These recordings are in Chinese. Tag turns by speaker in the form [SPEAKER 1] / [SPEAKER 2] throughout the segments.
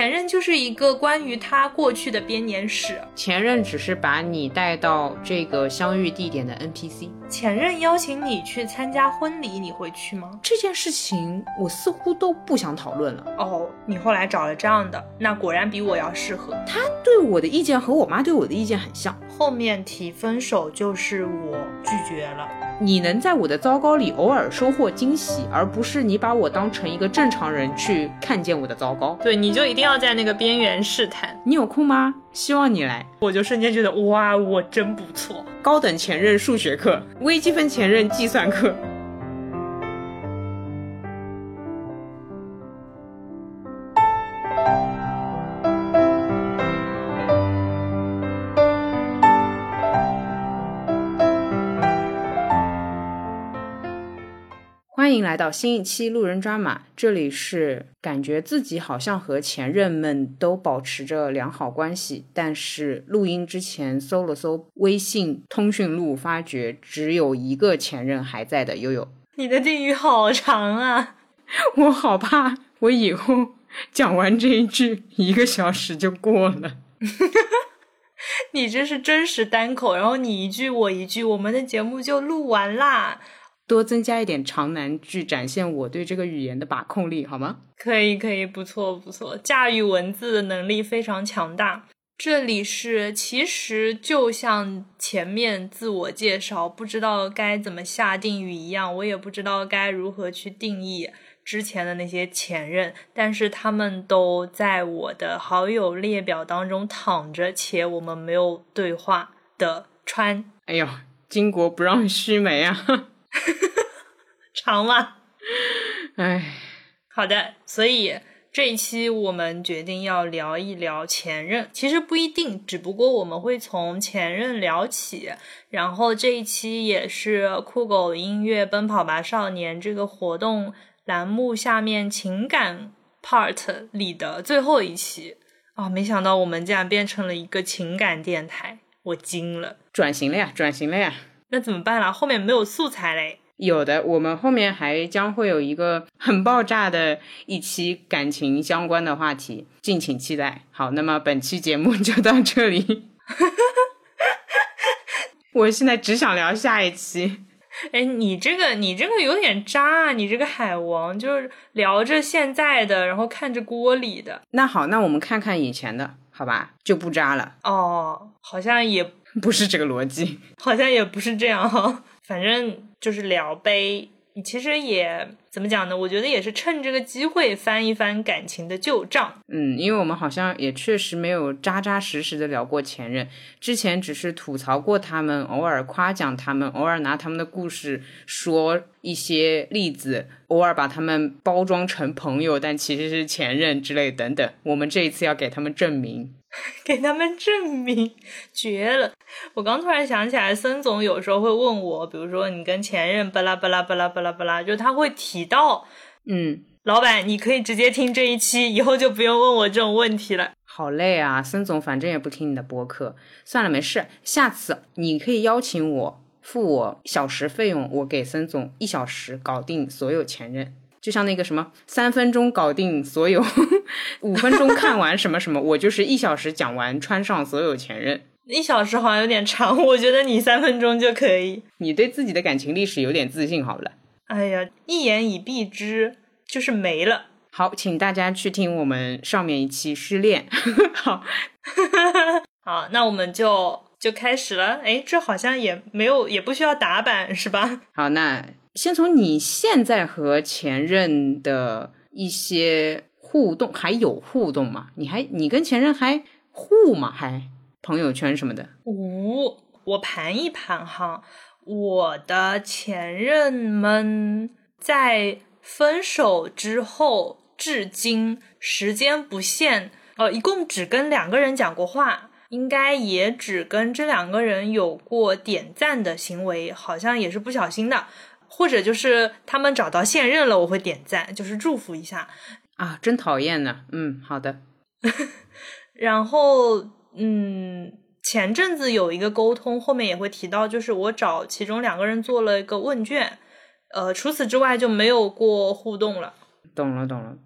[SPEAKER 1] 前任就是一个关于他过去的编年史。
[SPEAKER 2] 前任只是把你带到这个相遇地点的 NPC。
[SPEAKER 1] 前任邀请你去参加婚礼，你会去吗？
[SPEAKER 2] 这件事情我似乎都不想讨论了。
[SPEAKER 1] 哦，你后来找了这样的，那果然比我要适合。
[SPEAKER 2] 他对我的意见和我妈对我的意见很像。
[SPEAKER 1] 后面提分手就是我拒绝了。
[SPEAKER 2] 你能在我的糟糕里偶尔收获惊喜，而不是你把我当成一个正常人去看见我的糟糕。
[SPEAKER 1] 对，你就一定要在那个边缘试探。
[SPEAKER 2] 你有空吗？希望你来。
[SPEAKER 1] 我就瞬间觉得，哇，我真不错。
[SPEAKER 2] 高等前任数学课，微积分前任计算课。欢迎来到新一期路人抓马，这里是感觉自己好像和前任们都保持着良好关系，但是录音之前搜了搜微信通讯录，发觉只有一个前任还在的悠悠。
[SPEAKER 1] 你的定语好长啊，
[SPEAKER 2] 我好怕我以后讲完这一句一个小时就过了。
[SPEAKER 1] 你这是真实单口，然后你一句我一句，我们的节目就录完啦。
[SPEAKER 2] 多增加一点长难句，展现我对这个语言的把控力，好吗？
[SPEAKER 1] 可以，可以，不错，不错，驾驭文字的能力非常强大。这里是，其实就像前面自我介绍，不知道该怎么下定语一样，我也不知道该如何去定义之前的那些前任，但是他们都在我的好友列表当中躺着，且我们没有对话的川。
[SPEAKER 2] 哎呦，巾帼不让须眉啊！
[SPEAKER 1] 长吗？
[SPEAKER 2] 哎，
[SPEAKER 1] 好的，所以这一期我们决定要聊一聊前任。其实不一定，只不过我们会从前任聊起。然后这一期也是酷狗音乐奔跑吧少年这个活动栏目下面情感 part 里的最后一期啊！没想到我们竟然变成了一个情感电台，我惊了！
[SPEAKER 2] 转型了呀，转型了呀！
[SPEAKER 1] 那怎么办啦？后面没有素材嘞。
[SPEAKER 2] 有的，我们后面还将会有一个很爆炸的一期感情相关的话题，敬请期待。好，那么本期节目 就到这里。我现在只想聊下一期。
[SPEAKER 1] 哎，你这个你这个有点渣啊！你这个海王就是聊着现在的，然后看着锅里的。
[SPEAKER 2] 那好，那我们看看以前的，好吧？就不渣了。
[SPEAKER 1] 哦，好像也。
[SPEAKER 2] 不是这个逻辑，
[SPEAKER 1] 好像也不是这样哈。反正就是聊呗。其实也怎么讲呢？我觉得也是趁这个机会翻一翻感情的旧账。
[SPEAKER 2] 嗯，因为我们好像也确实没有扎扎实实的聊过前任，之前只是吐槽过他们，偶尔夸奖他们，偶尔拿他们的故事说一些例子，偶尔把他们包装成朋友，但其实是前任之类等等。我们这一次要给他们证明。
[SPEAKER 1] 给他们证明，绝了！我刚突然想起来，孙总有时候会问我，比如说你跟前任巴拉巴拉巴拉巴拉巴拉，就他会提到，
[SPEAKER 2] 嗯，
[SPEAKER 1] 老板，你可以直接听这一期，以后就不用问我这种问题了。
[SPEAKER 2] 好累啊，孙总，反正也不听你的播客，算了，没事，下次你可以邀请我，付我小时费用，我给孙总一小时搞定所有前任。就像那个什么，三分钟搞定所有，五分钟看完什么什么，我就是一小时讲完穿上所有前任。
[SPEAKER 1] 一小时好像有点长，我觉得你三分钟就可以。
[SPEAKER 2] 你对自己的感情历史有点自信好了。
[SPEAKER 1] 哎呀，一言以蔽之，就是没了。
[SPEAKER 2] 好，请大家去听我们上面一期失恋。好，
[SPEAKER 1] 好，那我们就就开始了。哎，这好像也没有，也不需要打板是吧？
[SPEAKER 2] 好，那。先从你现在和前任的一些互动，还有互动吗？你还你跟前任还互吗？还朋友圈什么的？
[SPEAKER 1] 无，我盘一盘哈，我的前任们在分手之后至今时间不限，呃，一共只跟两个人讲过话，应该也只跟这两个人有过点赞的行为，好像也是不小心的。或者就是他们找到现任了，我会点赞，就是祝福一下
[SPEAKER 2] 啊，真讨厌呢。嗯，好的。
[SPEAKER 1] 然后，嗯，前阵子有一个沟通，后面也会提到，就是我找其中两个人做了一个问卷，呃，除此之外就没有过互动了。
[SPEAKER 2] 懂了，懂了。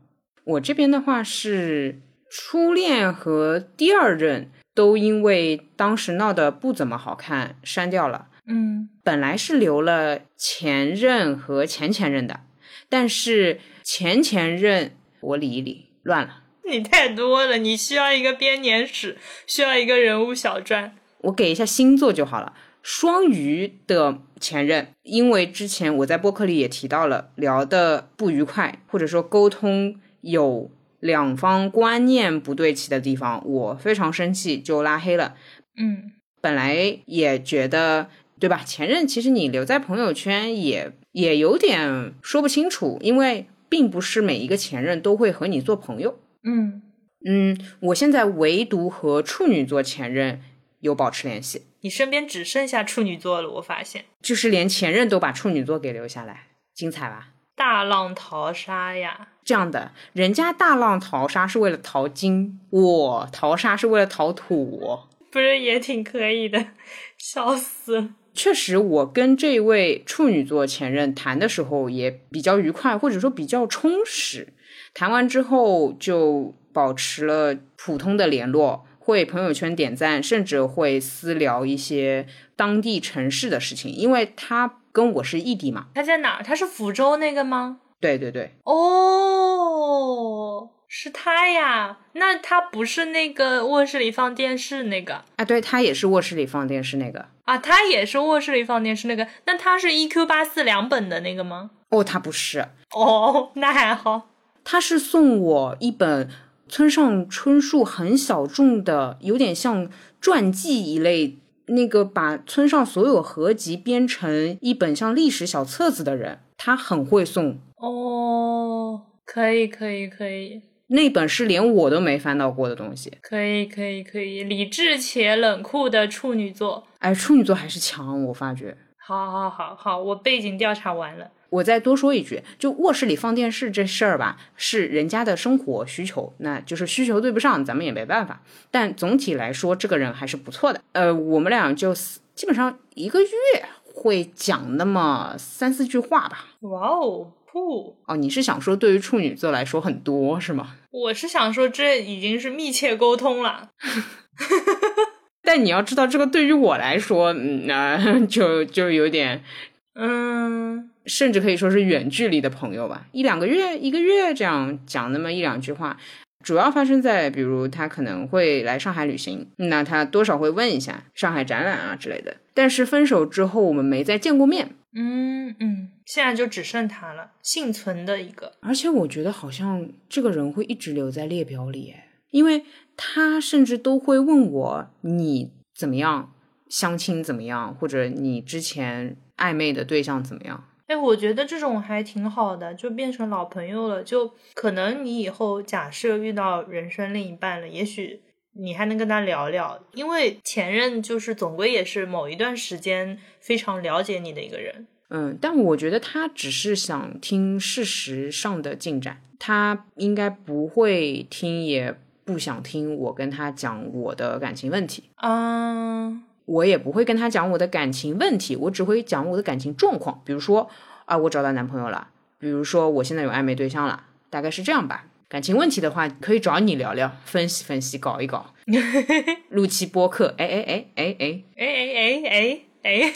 [SPEAKER 2] 我这边的话是初恋和第二任都因为当时闹得不怎么好看删掉了。
[SPEAKER 1] 嗯，
[SPEAKER 2] 本来是留了前任和前前任的，但是前前任我理一理乱了。
[SPEAKER 1] 你太多了，你需要一个编年史，需要一个人物小传。
[SPEAKER 2] 我给一下星座就好了。双鱼的前任，因为之前我在播客里也提到了，聊的不愉快，或者说沟通有两方观念不对齐的地方，我非常生气，就拉黑了。
[SPEAKER 1] 嗯，
[SPEAKER 2] 本来也觉得，对吧？前任其实你留在朋友圈也也有点说不清楚，因为并不是每一个前任都会和你做朋友。
[SPEAKER 1] 嗯
[SPEAKER 2] 嗯，我现在唯独和处女座前任有保持联系。
[SPEAKER 1] 你身边只剩下处女座了，我发现，
[SPEAKER 2] 就是连前任都把处女座给留下来，精彩吧？
[SPEAKER 1] 大浪淘沙呀！
[SPEAKER 2] 这样的，人家大浪淘沙是为了淘金，我淘沙是为了淘土，
[SPEAKER 1] 不是也挺可以的？笑死！
[SPEAKER 2] 确实，我跟这位处女座前任谈的时候也比较愉快，或者说比较充实。谈完之后就保持了普通的联络。会朋友圈点赞，甚至会私聊一些当地城市的事情，因为他跟我是异地嘛。
[SPEAKER 1] 他在哪儿？他是福州那个吗？
[SPEAKER 2] 对对对。
[SPEAKER 1] 哦，是他呀。那他不是那个卧室里放电视那个
[SPEAKER 2] 啊？对，他也是卧室里放电视那个
[SPEAKER 1] 啊。他也是卧室里放电视那个。那他是 EQ 八四两本的那个吗？
[SPEAKER 2] 哦，他不是。
[SPEAKER 1] 哦，那还好。
[SPEAKER 2] 他是送我一本。村上春树很小众的，有点像传记一类，那个把村上所有合集编成一本像历史小册子的人，他很会送
[SPEAKER 1] 哦。可以，可以，可以。
[SPEAKER 2] 那本是连我都没翻到过的东西。
[SPEAKER 1] 可以，可以，可以。理智且冷酷的处女座，
[SPEAKER 2] 哎，处女座还是强，我发觉。
[SPEAKER 1] 好，好，好，好，我背景调查完了。
[SPEAKER 2] 我再多说一句，就卧室里放电视这事儿吧，是人家的生活需求，那就是需求对不上，咱们也没办法。但总体来说，这个人还是不错的。呃，我们俩就基本上一个月会讲那么三四句话吧。
[SPEAKER 1] 哇哦，酷
[SPEAKER 2] 哦！你是想说对于处女座来说很多是吗？
[SPEAKER 1] 我是想说这已经是密切沟通了。
[SPEAKER 2] 但你要知道，这个对于我来说，嗯，就就有点。
[SPEAKER 1] 嗯，
[SPEAKER 2] 甚至可以说是远距离的朋友吧，一两个月、一个月这样讲那么一两句话，主要发生在比如他可能会来上海旅行，那他多少会问一下上海展览啊之类的。但是分手之后我们没再见过面，
[SPEAKER 1] 嗯嗯，现在就只剩他了，幸存的一个。
[SPEAKER 2] 而且我觉得好像这个人会一直留在列表里，因为他甚至都会问我你怎么样，相亲怎么样，或者你之前。暧昧的对象怎么样？
[SPEAKER 1] 哎，我觉得这种还挺好的，就变成老朋友了。就可能你以后假设遇到人生另一半了，也许你还能跟他聊聊，因为前任就是总归也是某一段时间非常了解你的一个人。
[SPEAKER 2] 嗯，但我觉得他只是想听事实上的进展，他应该不会听，也不想听我跟他讲我的感情问题。
[SPEAKER 1] 嗯。
[SPEAKER 2] 我也不会跟他讲我的感情问题，我只会讲我的感情状况。比如说啊，我找到男朋友了；比如说我现在有暧昧对象了，大概是这样吧。感情问题的话，可以找你聊聊，分析分析，搞一搞，录期播客。哎哎哎哎
[SPEAKER 1] 哎哎哎哎哎，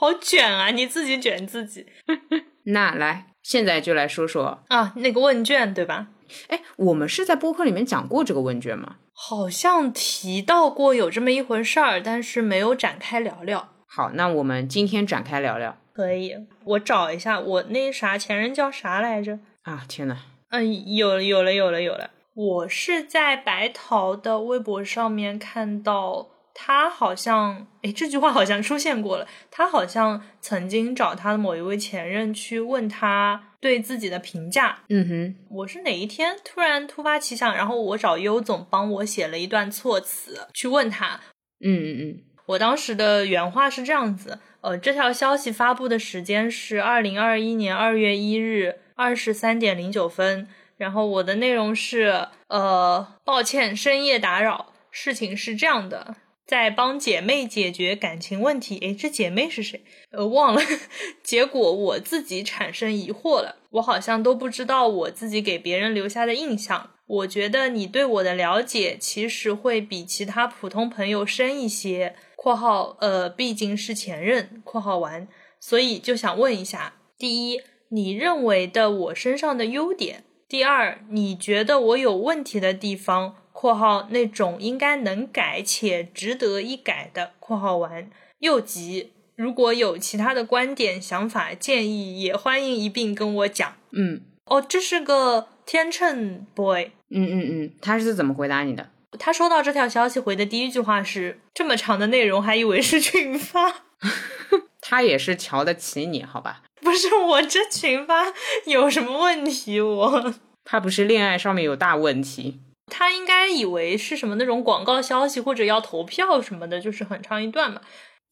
[SPEAKER 1] 好卷啊！你自己卷自己。
[SPEAKER 2] 那来，现在就来说说
[SPEAKER 1] 啊，那个问卷对吧？
[SPEAKER 2] 哎，我们是在播客里面讲过这个问卷吗？
[SPEAKER 1] 好像提到过有这么一回事儿，但是没有展开聊聊。
[SPEAKER 2] 好，那我们今天展开聊聊。
[SPEAKER 1] 可以，我找一下我那啥前任叫啥来着？
[SPEAKER 2] 啊，天呐。
[SPEAKER 1] 嗯，有有了有了有了，我是在白桃的微博上面看到。他好像，哎，这句话好像出现过了。他好像曾经找他的某一位前任去问他对自己的评价。
[SPEAKER 2] 嗯哼，
[SPEAKER 1] 我是哪一天突然突发奇想，然后我找优总帮我写了一段措辞去问他。
[SPEAKER 2] 嗯嗯嗯，
[SPEAKER 1] 我当时的原话是这样子，呃，这条消息发布的时间是二零二一年二月一日二十三点零九分，然后我的内容是，呃，抱歉深夜打扰，事情是这样的。在帮姐妹解决感情问题。诶，这姐妹是谁？呃，忘了。结果我自己产生疑惑了，我好像都不知道我自己给别人留下的印象。我觉得你对我的了解其实会比其他普通朋友深一些。（括号呃，毕竟是前任。）（括号完）。所以就想问一下：第一，你认为的我身上的优点；第二，你觉得我有问题的地方。括号那种应该能改且值得一改的。括号完又急，如果有其他的观点、想法、建议，也欢迎一并跟我讲。
[SPEAKER 2] 嗯，
[SPEAKER 1] 哦，这是个天秤 boy。
[SPEAKER 2] 嗯嗯嗯，他是怎么回答你的？
[SPEAKER 1] 他收到这条消息回的第一句话是：这么长的内容，还以为是群发。
[SPEAKER 2] 他也是瞧得起你，好吧？
[SPEAKER 1] 不是我这群发有什么问题？我
[SPEAKER 2] 他不是恋爱上面有大问题。
[SPEAKER 1] 他应该以为是什么那种广告消息或者要投票什么的，就是很长一段嘛。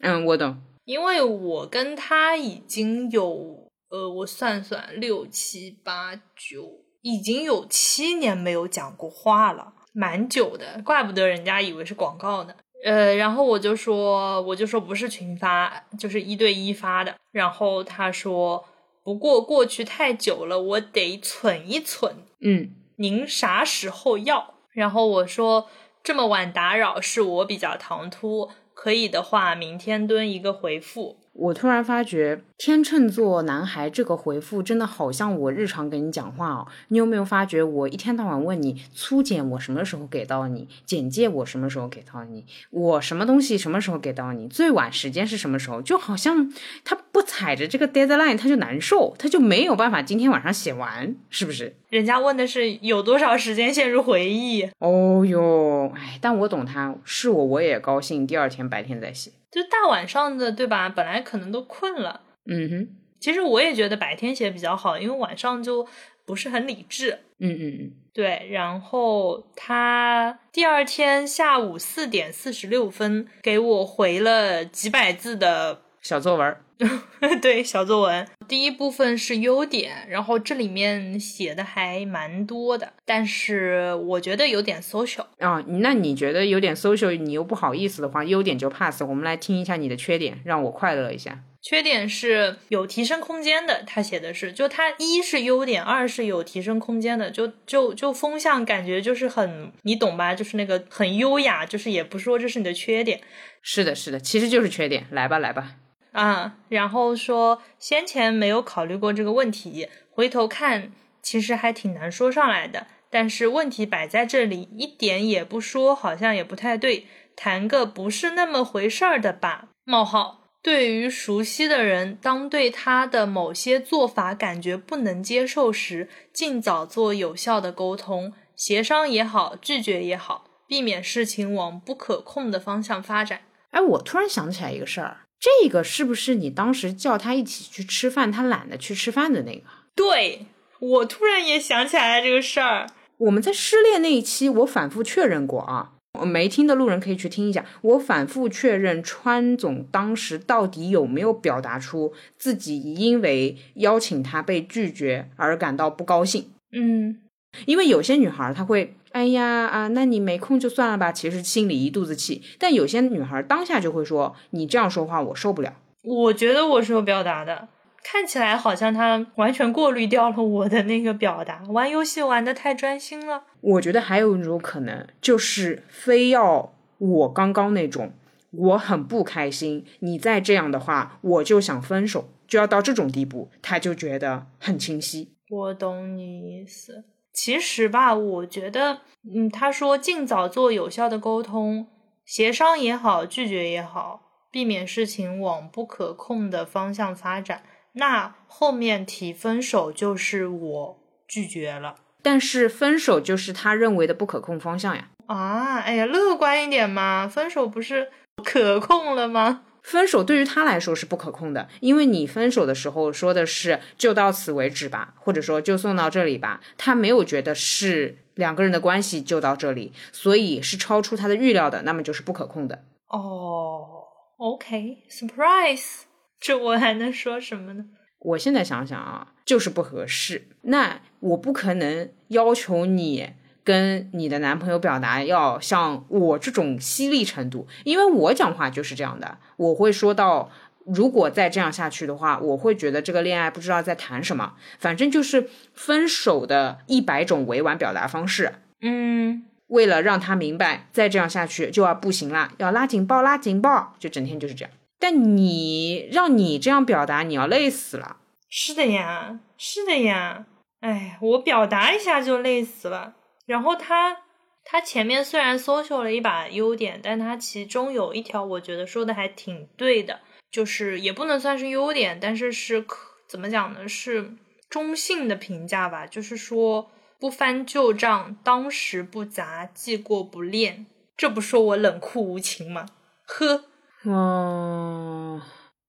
[SPEAKER 2] 嗯，我懂。
[SPEAKER 1] 因为我跟他已经有呃，我算算六七八九，已经有七年没有讲过话了，蛮久的。怪不得人家以为是广告呢。呃，然后我就说，我就说不是群发，就是一对一发的。然后他说，不过过去太久了，我得存一存。
[SPEAKER 2] 嗯。
[SPEAKER 1] 您啥时候要？然后我说这么晚打扰是我比较唐突，可以的话明天蹲一个回复。
[SPEAKER 2] 我突然发觉天秤座男孩这个回复真的好像我日常跟你讲话哦。你有没有发觉我一天到晚问你粗简我什么时候给到你，简介我什么时候给到你，我什么东西什么时候给到你，最晚时间是什么时候？就好像他不踩着这个 deadline 他就难受，他就没有办法今天晚上写完，是不是？
[SPEAKER 1] 人家问的是有多少时间陷入回忆。
[SPEAKER 2] 哦哟，哎，但我懂他，是我我也高兴，第二天白天再写。
[SPEAKER 1] 就大晚上的，对吧？本来可能都困了。
[SPEAKER 2] 嗯哼，
[SPEAKER 1] 其实我也觉得白天写比较好，因为晚上就不是很理智。
[SPEAKER 2] 嗯嗯嗯，
[SPEAKER 1] 对。然后他第二天下午四点四十六分给我回了几百字的
[SPEAKER 2] 小作文。
[SPEAKER 1] 对，小作文第一部分是优点，然后这里面写的还蛮多的，但是我觉得有点 social
[SPEAKER 2] 啊。那你觉得有点 social，你又不好意思的话，优点就 pass。我们来听一下你的缺点，让我快乐一下。
[SPEAKER 1] 缺点是有提升空间的，他写的是，就他一是优点，二是有提升空间的，就就就风向感觉就是很，你懂吧？就是那个很优雅，就是也不说这是你的缺点。
[SPEAKER 2] 是的，是的，其实就是缺点。来吧，来吧。
[SPEAKER 1] 啊，然后说先前没有考虑过这个问题，回头看其实还挺难说上来的。但是问题摆在这里，一点也不说，好像也不太对。谈个不是那么回事儿的吧？冒号。对于熟悉的人，当对他的某些做法感觉不能接受时，尽早做有效的沟通，协商也好，拒绝也好，避免事情往不可控的方向发展。
[SPEAKER 2] 哎，我突然想起来一个事儿。这个是不是你当时叫他一起去吃饭，他懒得去吃饭的那个？
[SPEAKER 1] 对我突然也想起来了这个事儿。
[SPEAKER 2] 我们在失恋那一期，我反复确认过啊，没听的路人可以去听一下。我反复确认川总当时到底有没有表达出自己因为邀请他被拒绝而感到不高兴。
[SPEAKER 1] 嗯，
[SPEAKER 2] 因为有些女孩她会。哎呀啊，那你没空就算了吧。其实心里一肚子气，但有些女孩当下就会说：“你这样说话，我受不了。”
[SPEAKER 1] 我觉得我是有表达的，看起来好像他完全过滤掉了我的那个表达，玩游戏玩的太专心了。
[SPEAKER 2] 我觉得还有一种可能，就是非要我刚刚那种，我很不开心，你再这样的话，我就想分手，就要到这种地步，他就觉得很清晰。
[SPEAKER 1] 我懂你意思。其实吧，我觉得，嗯，他说尽早做有效的沟通、协商也好，拒绝也好，避免事情往不可控的方向发展。那后面提分手就是我拒绝了，
[SPEAKER 2] 但是分手就是他认为的不可控方向呀。
[SPEAKER 1] 啊，哎呀，乐观一点嘛，分手不是 可控了吗？
[SPEAKER 2] 分手对于他来说是不可控的，因为你分手的时候说的是就到此为止吧，或者说就送到这里吧，他没有觉得是两个人的关系就到这里，所以是超出他的预料的，那么就是不可控的。
[SPEAKER 1] 哦，OK，surprise，这我还能说什么呢？
[SPEAKER 2] 我现在想想啊，就是不合适。那我不可能要求你。跟你的男朋友表达要像我这种犀利程度，因为我讲话就是这样的，我会说到，如果再这样下去的话，我会觉得这个恋爱不知道在谈什么，反正就是分手的一百种委婉表达方式。
[SPEAKER 1] 嗯，
[SPEAKER 2] 为了让他明白，再这样下去就要不行了，要拉警报，拉警报，就整天就是这样。但你让你这样表达，你要累死了。
[SPEAKER 1] 是的呀，是的呀。哎，我表达一下就累死了。然后他他前面虽然搜秀了一把优点，但他其中有一条我觉得说的还挺对的，就是也不能算是优点，但是是可怎么讲呢？是中性的评价吧，就是说不翻旧账，当时不杂，记过不恋，这不说我冷酷无情吗？呵，
[SPEAKER 2] 哦，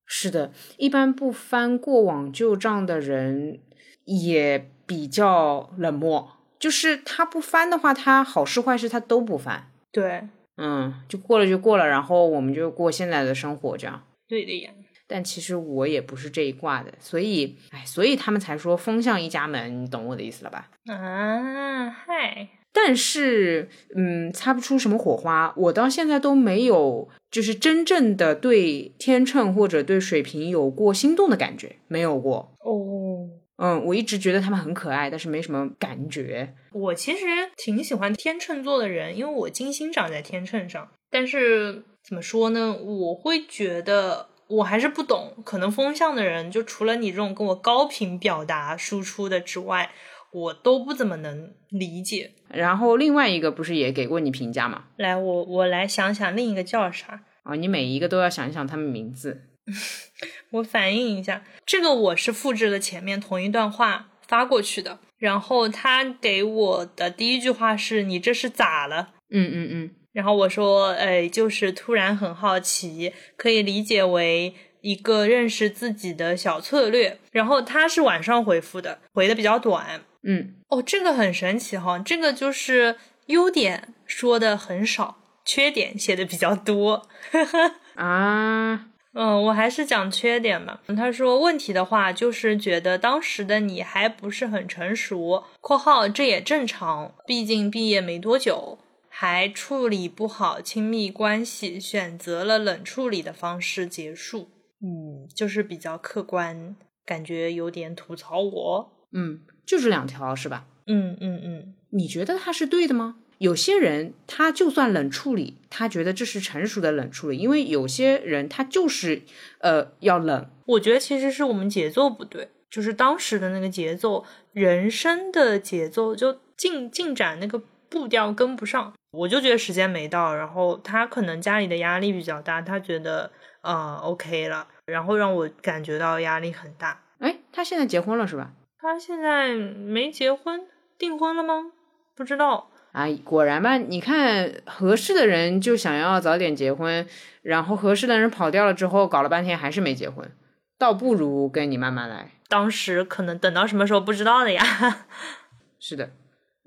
[SPEAKER 2] 是的，一般不翻过往旧账的人也比较冷漠。就是他不翻的话，他好事坏事他都不翻。
[SPEAKER 1] 对，
[SPEAKER 2] 嗯，就过了就过了，然后我们就过现在的生活，这样。
[SPEAKER 1] 对的呀。
[SPEAKER 2] 但其实我也不是这一挂的，所以，哎，所以他们才说风向一家门，你懂我的意思了吧？
[SPEAKER 1] 啊，嗨。
[SPEAKER 2] 但是，嗯，擦不出什么火花。我到现在都没有，就是真正的对天秤或者对水瓶有过心动的感觉，没有过。
[SPEAKER 1] 哦。
[SPEAKER 2] 嗯，我一直觉得他们很可爱，但是没什么感觉。
[SPEAKER 1] 我其实挺喜欢天秤座的人，因为我金星长在天秤上。但是怎么说呢？我会觉得我还是不懂，可能风象的人，就除了你这种跟我高频表达输出的之外，我都不怎么能理解。
[SPEAKER 2] 然后另外一个不是也给过你评价吗？
[SPEAKER 1] 来，我我来想想另一个叫啥
[SPEAKER 2] 啊？你每一个都要想一想他们名字。
[SPEAKER 1] 我反映一下，这个我是复制了前面同一段话发过去的，然后他给我的第一句话是你这是咋了？
[SPEAKER 2] 嗯嗯嗯，
[SPEAKER 1] 然后我说，哎，就是突然很好奇，可以理解为一个认识自己的小策略。然后他是晚上回复的，回的比较短。
[SPEAKER 2] 嗯，
[SPEAKER 1] 哦，这个很神奇哈，这个就是优点说的很少，缺点写的比较多。
[SPEAKER 2] 啊。
[SPEAKER 1] 嗯，我还是讲缺点吧。他说问题的话，就是觉得当时的你还不是很成熟（括号这也正常，毕竟毕业没多久），还处理不好亲密关系，选择了冷处理的方式结束。嗯，就是比较客观，感觉有点吐槽我。
[SPEAKER 2] 嗯，就这两条是吧？
[SPEAKER 1] 嗯嗯嗯，
[SPEAKER 2] 你觉得他是对的吗？有些人他就算冷处理，他觉得这是成熟的冷处理，因为有些人他就是呃要冷。
[SPEAKER 1] 我觉得其实是我们节奏不对，就是当时的那个节奏，人生的节奏就进进展那个步调跟不上。我就觉得时间没到，然后他可能家里的压力比较大，他觉得呃 OK 了，然后让我感觉到压力很大。
[SPEAKER 2] 哎，他现在结婚了是吧？
[SPEAKER 1] 他现在没结婚，订婚了吗？不知道。
[SPEAKER 2] 啊，果然吧？你看合适的人就想要早点结婚，然后合适的人跑掉了之后，搞了半天还是没结婚，倒不如跟你慢慢来。
[SPEAKER 1] 当时可能等到什么时候不知道的呀。
[SPEAKER 2] 是的，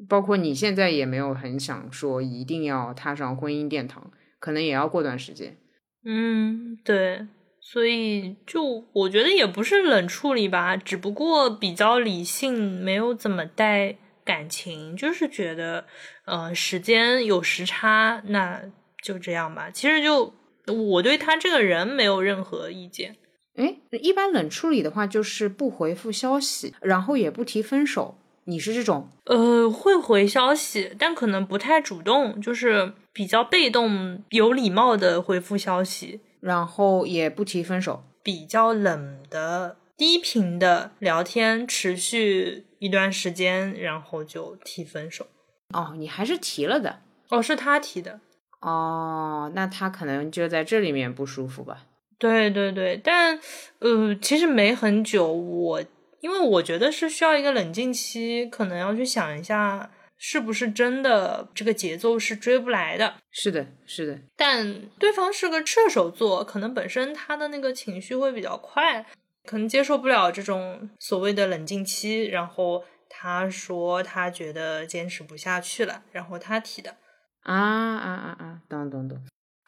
[SPEAKER 2] 包括你现在也没有很想说一定要踏上婚姻殿堂，可能也要过段时间。
[SPEAKER 1] 嗯，对，所以就我觉得也不是冷处理吧，只不过比较理性，没有怎么带。感情就是觉得，呃，时间有时差，那就这样吧。其实就我对他这个人没有任何意见。
[SPEAKER 2] 哎，一般冷处理的话就是不回复消息，然后也不提分手。你是这种？
[SPEAKER 1] 呃，会回消息，但可能不太主动，就是比较被动，有礼貌的回复消息，
[SPEAKER 2] 然后也不提分手，
[SPEAKER 1] 比较冷的。低频的聊天持续一段时间，然后就提分手。
[SPEAKER 2] 哦，你还是提了的。
[SPEAKER 1] 哦，是他提的。
[SPEAKER 2] 哦，那他可能就在这里面不舒服吧？
[SPEAKER 1] 对对对，但呃，其实没很久。我因为我觉得是需要一个冷静期，可能要去想一下，是不是真的这个节奏是追不来的。
[SPEAKER 2] 是的，是的。
[SPEAKER 1] 但对方是个射手座，可能本身他的那个情绪会比较快。可能接受不了这种所谓的冷静期，然后他说他觉得坚持不下去了，然后他提的
[SPEAKER 2] 啊啊啊啊，懂懂懂。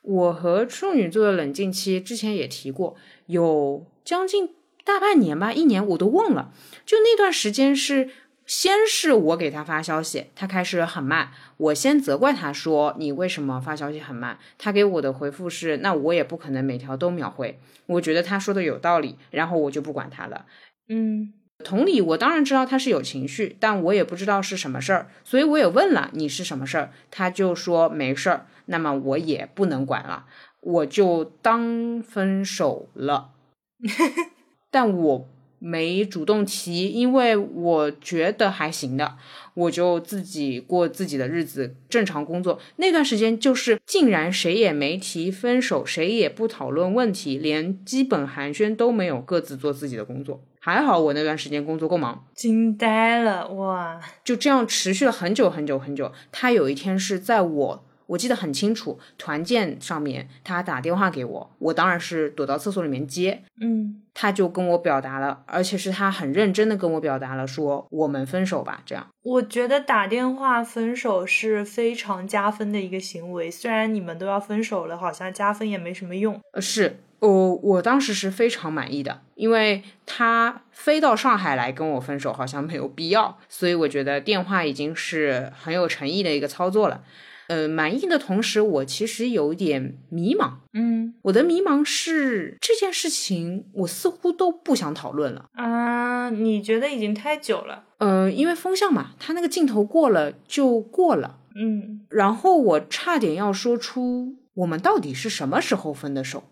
[SPEAKER 2] 我和处女座的冷静期之前也提过，有将近大半年吧，一年我都忘了。就那段时间是先是我给他发消息，他开始很慢，我先责怪他说你为什么发消息很慢？他给我的回复是那我也不可能每条都秒回，我觉得他说的有道理，然后我就不管他了。
[SPEAKER 1] 嗯
[SPEAKER 2] 同理，我当然知道他是有情绪，但我也不知道是什么事儿，所以我也问了你是什么事儿，他就说没事儿，那么我也不能管了，我就当分手了。但我没主动提，因为我觉得还行的，我就自己过自己的日子，正常工作。那段时间就是竟然谁也没提分手，谁也不讨论问题，连基本寒暄都没有，各自做自己的工作。还好我那段时间工作够忙，
[SPEAKER 1] 惊呆了哇！
[SPEAKER 2] 就这样持续了很久很久很久。他有一天是在我。我记得很清楚，团建上面他打电话给我，我当然是躲到厕所里面接。
[SPEAKER 1] 嗯，
[SPEAKER 2] 他就跟我表达了，而且是他很认真的跟我表达了，说我们分手吧。这样，
[SPEAKER 1] 我觉得打电话分手是非常加分的一个行为，虽然你们都要分手了，好像加分也没什么用。
[SPEAKER 2] 呃，是我我当时是非常满意的，因为他飞到上海来跟我分手好像没有必要，所以我觉得电话已经是很有诚意的一个操作了。呃，满意的同时，我其实有一点迷茫。
[SPEAKER 1] 嗯
[SPEAKER 2] 我的迷茫是这件事情，我似乎都不想讨论了。
[SPEAKER 1] 啊，你觉得已经太久了？
[SPEAKER 2] 呃，因为风向嘛，它那个镜头过了就过了。
[SPEAKER 1] 嗯，
[SPEAKER 2] 然后我差点要说出我们到底是什么时候分的手，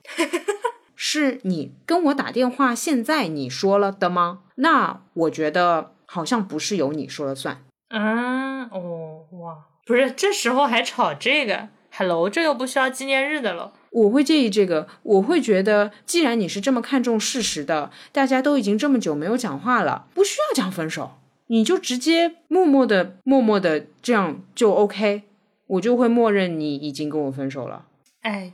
[SPEAKER 2] 是你跟我打电话，现在你说了的吗？那我觉得好像不是由你说了算。
[SPEAKER 1] 啊，哦，哇，不是，这时候还吵这个？Hello，这又不需要纪念日的了。
[SPEAKER 2] 我会介意这个，我会觉得，既然你是这么看重事实的，大家都已经这么久没有讲话了，不需要讲分手，你就直接默默的、默默的这样就 OK，我就会默认你已经跟我分手了。
[SPEAKER 1] 哎，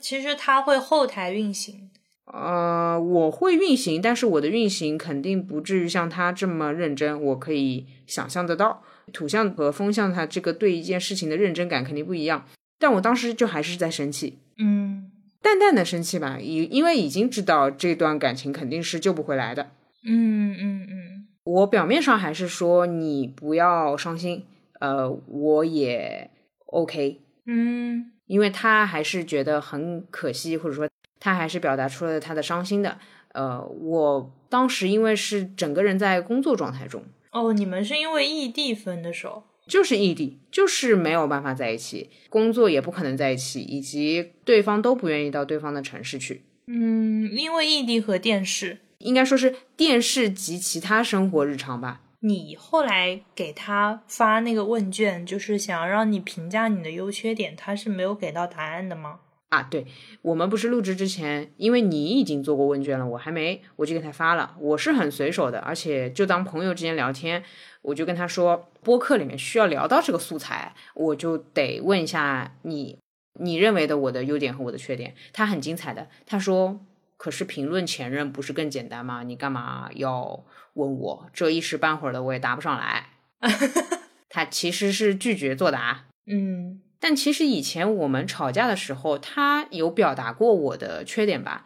[SPEAKER 1] 其实他会后台运行。
[SPEAKER 2] 呃，我会运行，但是我的运行肯定不至于像他这么认真，我可以想象得到。土象和风象，他这个对一件事情的认真感肯定不一样。但我当时就还是在生气，
[SPEAKER 1] 嗯
[SPEAKER 2] 淡淡的生气吧，因因为已经知道这段感情肯定是救不回来的。
[SPEAKER 1] 嗯嗯嗯
[SPEAKER 2] 我表面上还是说你不要伤心，呃，我也 OK，
[SPEAKER 1] 嗯
[SPEAKER 2] 因为他还是觉得很可惜，或者说他还是表达出了他的伤心的。呃，我当时因为是整个人在工作状态中，
[SPEAKER 1] 哦，你们是因为异地分的手？
[SPEAKER 2] 就是异地，就是没有办法在一起，工作也不可能在一起，以及对方都不愿意到对方的城市去。
[SPEAKER 1] 嗯，因为异地和电视。
[SPEAKER 2] 应该说是电视及其他生活日常吧。
[SPEAKER 1] 你后来给他发那个问卷，就是想要让你评价你的优缺点，他是没有给到答案的吗？
[SPEAKER 2] 啊，对，我们不是录制之前，因为你已经做过问卷了，我还没，我就给他发了。我是很随手的，而且就当朋友之间聊天，我就跟他说，播客里面需要聊到这个素材，我就得问一下你，你认为的我的优点和我的缺点。他很精彩的，他说，可是评论前任不是更简单吗？你干嘛要问我？这一时半会儿的我也答不上来。他其实是拒绝作答。
[SPEAKER 1] 嗯
[SPEAKER 2] 但其实以前我们吵架的时候，他有表达过我的缺点吧，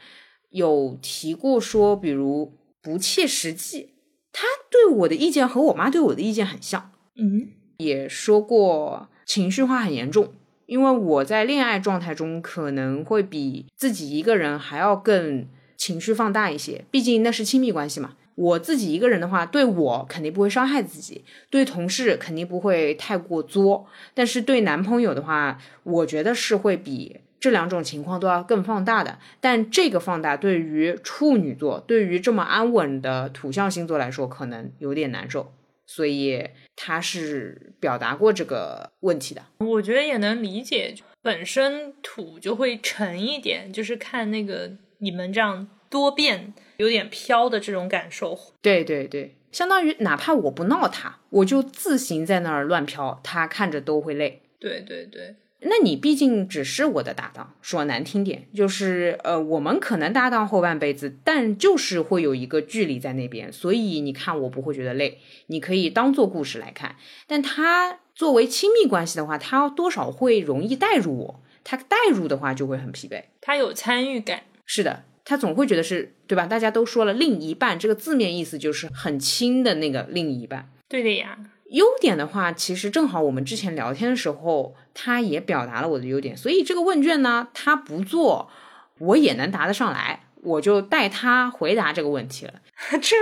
[SPEAKER 2] 有提过说，比如不切实际。他对我的意见和我妈对我的意见很像，
[SPEAKER 1] 嗯
[SPEAKER 2] 也说过情绪化很严重。因为我在恋爱状态中可能会比自己一个人还要更情绪放大一些，毕竟那是亲密关系嘛。我自己一个人的话，对我肯定不会伤害自己，对同事肯定不会太过作，但是对男朋友的话，我觉得是会比这两种情况都要更放大的。但这个放大对于处女座，对于这么安稳的土象星座来说，可能有点难受，所以他是表达过这个问题的。
[SPEAKER 1] 我觉得也能理解，本身土就会沉一点，就是看那个你们这样多变、有点飘的这种感受。
[SPEAKER 2] 对对对，相当于哪怕我不闹他，我就自行在那儿乱飘，他看着都会累。
[SPEAKER 1] 对对对，
[SPEAKER 2] 那你毕竟只是我的搭档，说难听点，就是呃，我们可能搭档后半辈子，但就是会有一个距离在那边，所以你看我不会觉得累，你可以当做故事来看。但他作为亲密关系的话，他多少会容易带入我，他带入的话就会很疲惫。
[SPEAKER 1] 他有参与感。
[SPEAKER 2] 是的，他总会觉得是对吧？大家都说了，另一半这个字面意思就是很亲的那个另一半，
[SPEAKER 1] 对的呀。
[SPEAKER 2] 优点的话，其实正好我们之前聊天的时候，他也表达了我的优点，所以这个问卷呢，他不做，我也能答得上来，我就代他回答这个问题了。
[SPEAKER 1] 这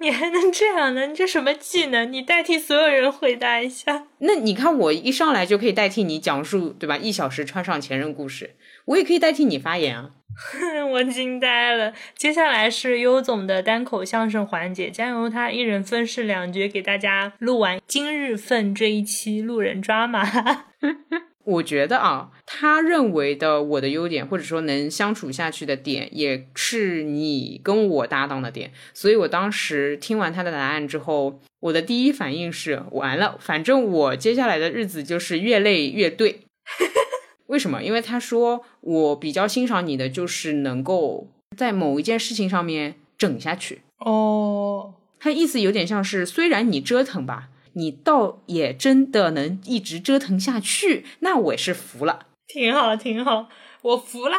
[SPEAKER 1] 你还能这样呢？你这什么技能？你代替所有人回答一下。
[SPEAKER 2] 那你看我一上来就可以代替你讲述，对吧？一小时穿上前任故事，我也可以代替你发言啊。
[SPEAKER 1] 我惊呆了！接下来是优总的单口相声环节，将由他一人分饰两角给大家录完今日份这一期路人抓马。
[SPEAKER 2] 我觉得啊，他认为的我的优点，或者说能相处下去的点，也是你跟我搭档的点。所以我当时听完他的答案之后，我的第一反应是完了，反正我接下来的日子就是越累越对。为什么？因为他说我比较欣赏你的，就是能够在某一件事情上面整下去。
[SPEAKER 1] 哦，
[SPEAKER 2] 他意思有点像是，虽然你折腾吧，你倒也真的能一直折腾下去，那我也是服了。
[SPEAKER 1] 挺好，挺好，我服啦，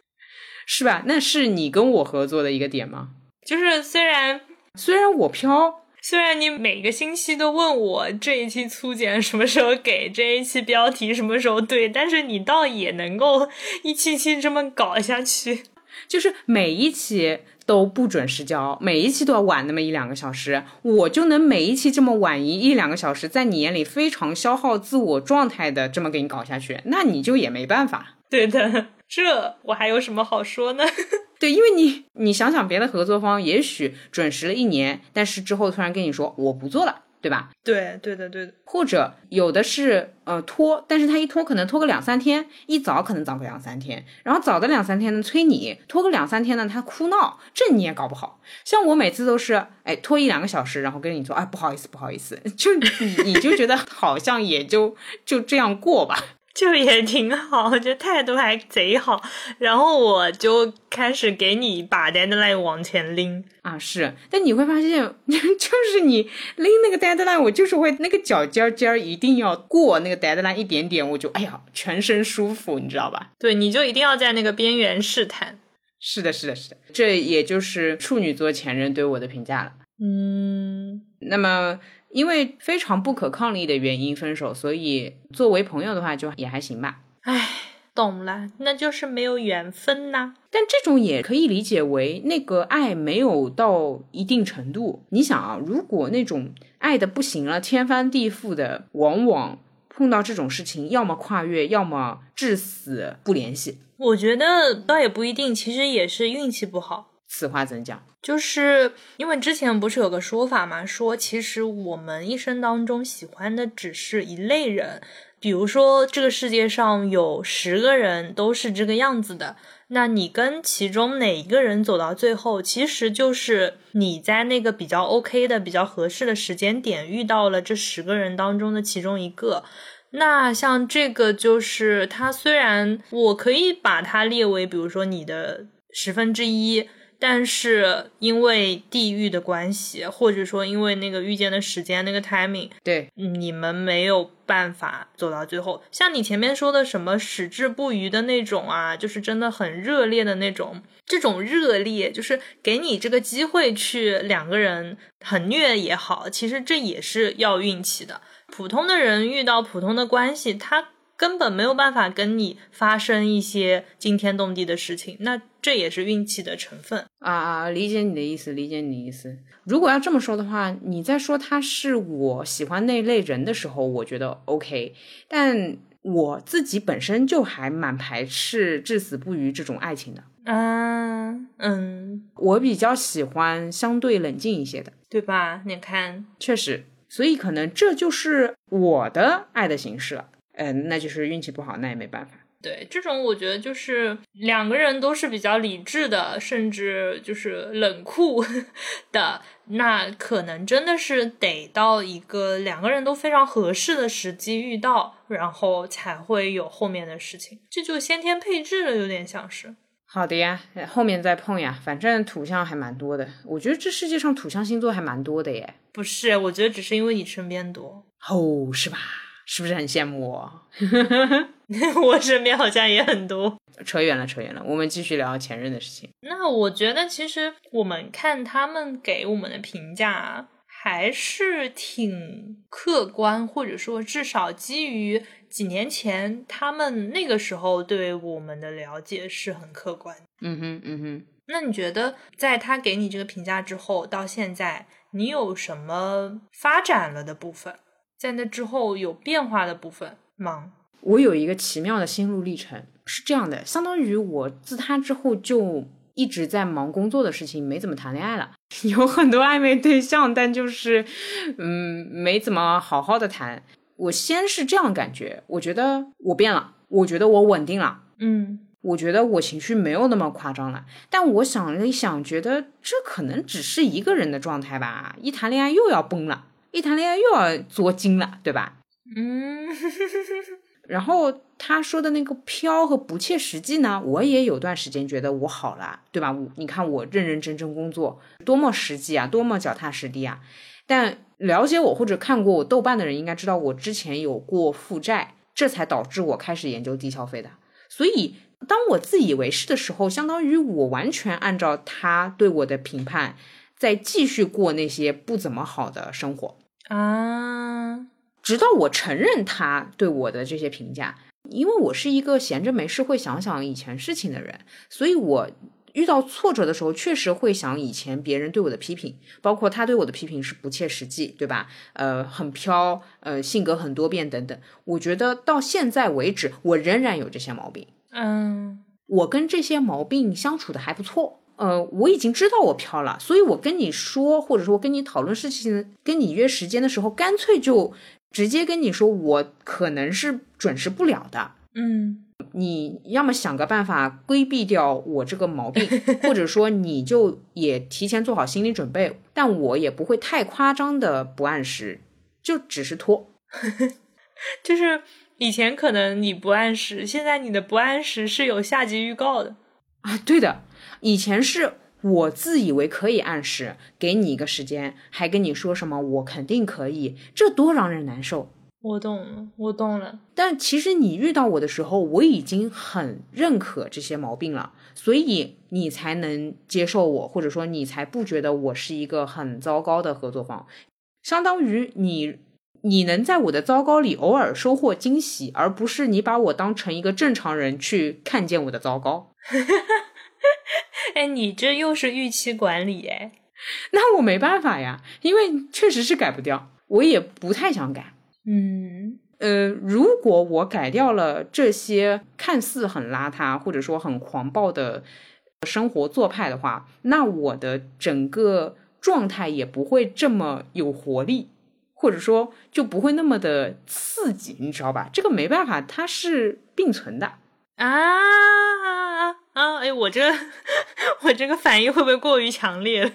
[SPEAKER 2] 是吧？那是你跟我合作的一个点吗？
[SPEAKER 1] 就是虽然
[SPEAKER 2] 虽然我飘。
[SPEAKER 1] 虽然你每个星期都问我这一期粗剪什么时候给，这一期标题什么时候对，但是你倒也能够一期期这么搞下去，
[SPEAKER 2] 就是每一期都不准时交，每一期都要晚那么一两个小时，我就能每一期这么晚一一两个小时，在你眼里非常消耗自我状态的这么给你搞下去，那你就也没办法。
[SPEAKER 1] 对的，这我还有什么好说呢？
[SPEAKER 2] 对，因为你你想想，别的合作方也许准时了一年，但是之后突然跟你说我不做了，对吧？
[SPEAKER 1] 对，对的，对的。
[SPEAKER 2] 或者有的是呃拖，但是他一拖可能拖个两三天，一早可能早个两三天，然后早的两三天呢催你，拖个两三天呢他哭闹，这你也搞不好。像我每次都是哎拖一两个小时，然后跟你说哎不好意思不好意思，就你你就觉得好像也就就这样过吧。
[SPEAKER 1] 就也挺好，我觉得态度还贼好，然后我就开始给你把 deadline 往前拎
[SPEAKER 2] 啊，是，但你会发现，就是你拎那个 deadline，我就是会那个脚尖尖儿一定要过那个 deadline 一点点，我就哎呀，全身舒服，你知道吧？
[SPEAKER 1] 对，你就一定要在那个边缘试探。
[SPEAKER 2] 是的，是的，是的，这也就是处女座前任对我的评价了。
[SPEAKER 1] 嗯，
[SPEAKER 2] 那么。因为非常不可抗力的原因分手，所以作为朋友的话就也还行吧。
[SPEAKER 1] 唉，懂了，那就是没有缘分呐。
[SPEAKER 2] 但这种也可以理解为那个爱没有到一定程度。你想啊，如果那种爱的不行了，天翻地覆的，往往碰到这种事情，要么跨越，要么至死不联系。
[SPEAKER 1] 我觉得倒也不一定，其实也是运气不好。
[SPEAKER 2] 此话怎讲？
[SPEAKER 1] 就是因为之前不是有个说法嘛，说其实我们一生当中喜欢的只是一类人，比如说这个世界上有十个人都是这个样子的，那你跟其中哪一个人走到最后，其实就是你在那个比较 OK 的、比较合适的时间点遇到了这十个人当中的其中一个。那像这个就是他，虽然我可以把它列为，比如说你的十分之一。但是因为地域的关系，或者说因为那个遇见的时间那个 timing，
[SPEAKER 2] 对，
[SPEAKER 1] 你们没有办法走到最后。像你前面说的什么矢志不渝的那种啊，就是真的很热烈的那种，这种热烈就是给你这个机会去两个人很虐也好，其实这也是要运气的。普通的人遇到普通的关系，他。根本没有办法跟你发生一些惊天动地的事情，那这也是运气的成分
[SPEAKER 2] 啊啊！理解你的意思，理解你的意思。如果要这么说的话，你在说他是我喜欢那类人的时候，我觉得 OK。但我自己本身就还蛮排斥至死不渝这种爱情的。
[SPEAKER 1] 嗯嗯，
[SPEAKER 2] 我比较喜欢相对冷静一些的，
[SPEAKER 1] 对吧？你看，
[SPEAKER 2] 确实，所以可能这就是我的爱的形式了。嗯，那就是运气不好，那也没办法。
[SPEAKER 1] 对，这种我觉得就是两个人都是比较理智的，甚至就是冷酷 的，那可能真的是得到一个两个人都非常合适的时机遇到，然后才会有后面的事情。这就先天配置了，有点像是。
[SPEAKER 2] 好的呀，后面再碰呀，反正土象还蛮多的。我觉得这世界上土象星座还蛮多的耶。
[SPEAKER 1] 不是，我觉得只是因为你身边多。
[SPEAKER 2] 哦，是吧？是不是很羡慕我？
[SPEAKER 1] 我身边好像也很多。
[SPEAKER 2] 扯远了，扯远了。我们继续聊前任的事情。
[SPEAKER 1] 那我觉得，其实我们看他们给我们的评价，还是挺客观，或者说至少基于几年前他们那个时候对我们的了解是很客观。
[SPEAKER 2] 嗯哼，嗯哼。
[SPEAKER 1] 那你觉得，在他给你这个评价之后，到现在你有什么发展了的部分？在那之后有变化的部分吗？
[SPEAKER 2] 我有一个奇妙的心路历程，是这样的，相当于我自他之后就一直在忙工作的事情，没怎么谈恋爱了，有很多暧昧对象，但就是嗯，没怎么好好的谈。我先是这样感觉，我觉得我变了，我觉得我稳定了，
[SPEAKER 1] 嗯。
[SPEAKER 2] 我觉得我情绪没有那么夸张了，但我想了一想，觉得这可能只是一个人的状态吧。一谈恋爱又要崩了，一谈恋爱又要作精了，对吧？
[SPEAKER 1] 嗯。
[SPEAKER 2] 然后他说的那个飘和不切实际呢，我也有段时间觉得我好了，对吧？我你看我认认真真工作，多么实际啊，多么脚踏实地啊。但了解我或者看过我豆瓣的人应该知道，我之前有过负债，这才导致我开始研究低消费的。所以。当我自以为是的时候，相当于我完全按照他对我的评判，在继续过那些不怎么好的生活
[SPEAKER 1] 啊。
[SPEAKER 2] 直到我承认他对我的这些评价，因为我是一个闲着没事会想想以前事情的人，所以我遇到挫折的时候，确实会想以前别人对我的批评，包括他对我的批评是不切实际，对吧？呃，很飘，呃，性格很多变等等。我觉得到现在为止，我仍然有这些毛病。
[SPEAKER 1] 嗯，
[SPEAKER 2] 我跟这些毛病相处的还不错。呃，我已经知道我飘了，所以我跟你说，或者说跟你讨论事情，跟你约时间的时候，干脆就直接跟你说，我可能是准时不了的。
[SPEAKER 1] 嗯，
[SPEAKER 2] 你要么想个办法规避掉我这个毛病，或者说你就也提前做好心理准备，但我也不会太夸张的不按时，就只是拖，
[SPEAKER 1] 就是。以前可能你不按时，现在你的不按时是有下集预告的
[SPEAKER 2] 啊！对的，以前是我自以为可以按时给你一个时间，还跟你说什么我肯定可以，这多让人难受。
[SPEAKER 1] 我懂了，我懂了。
[SPEAKER 2] 但其实你遇到我的时候，我已经很认可这些毛病了，所以你才能接受我，或者说你才不觉得我是一个很糟糕的合作方，相当于你。你能在我的糟糕里偶尔收获惊喜，而不是你把我当成一个正常人去看见我的糟糕。
[SPEAKER 1] 哎，你这又是预期管理哎？
[SPEAKER 2] 那我没办法呀，因为确实是改不掉，我也不太想改。
[SPEAKER 1] 嗯，
[SPEAKER 2] 呃，如果我改掉了这些看似很邋遢或者说很狂暴的生活做派的话，那我的整个状态也不会这么有活力。或者说就不会那么的刺激，你知道吧？这个没办法，它是并存的
[SPEAKER 1] 啊啊！哎，我这我这个反应会不会过于强烈？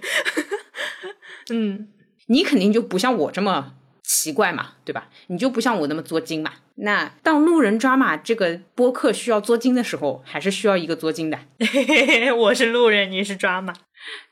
[SPEAKER 1] 嗯，
[SPEAKER 2] 你肯定就不像我这么奇怪嘛，对吧？你就不像我那么作精嘛。那当路人抓马这个播客需要作精的时候，还是需要一个作精的。
[SPEAKER 1] 我是路人，你是抓马，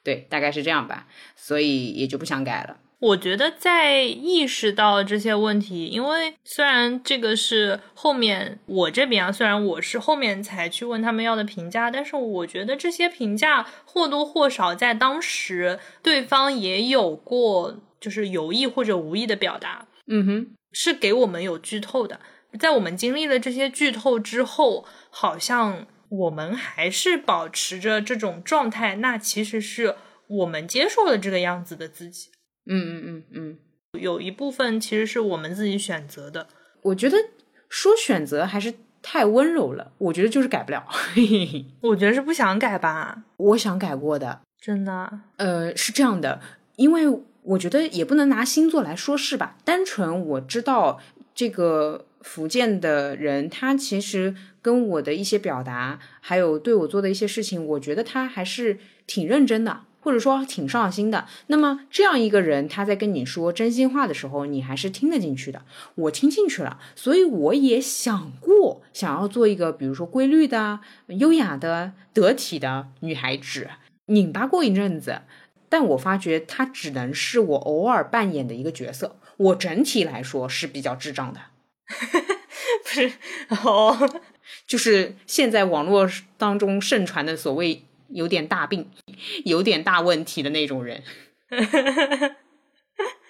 [SPEAKER 2] 对，大概是这样吧。所以也就不想改了。
[SPEAKER 1] 我觉得在意识到这些问题，因为虽然这个是后面我这边啊，虽然我是后面才去问他们要的评价，但是我觉得这些评价或多或少在当时对方也有过，就是有意或者无意的表达。
[SPEAKER 2] 嗯哼，
[SPEAKER 1] 是给我们有剧透的。在我们经历了这些剧透之后，好像我们还是保持着这种状态，那其实是我们接受了这个样子的自己。
[SPEAKER 2] 嗯嗯嗯嗯，
[SPEAKER 1] 有一部分其实是我们自己选择的。
[SPEAKER 2] 我觉得说选择还是太温柔了。我觉得就是改不了。
[SPEAKER 1] 我觉得是不想改吧。
[SPEAKER 2] 我想改过的，
[SPEAKER 1] 真的。
[SPEAKER 2] 呃，是这样的，因为我觉得也不能拿星座来说事吧。单纯我知道这个福建的人，他其实跟我的一些表达，还有对我做的一些事情，我觉得他还是挺认真的。或者说挺上心的，那么这样一个人，他在跟你说真心话的时候，你还是听得进去的。我听进去了，所以我也想过想要做一个，比如说规律的、优雅的、得体的女孩子，拧巴过一阵子。但我发觉他只能是我偶尔扮演的一个角色，我整体来说是比较智障的。
[SPEAKER 1] 不是哦，
[SPEAKER 2] 就是现在网络当中盛传的所谓。有点大病，有点大问题的那种人。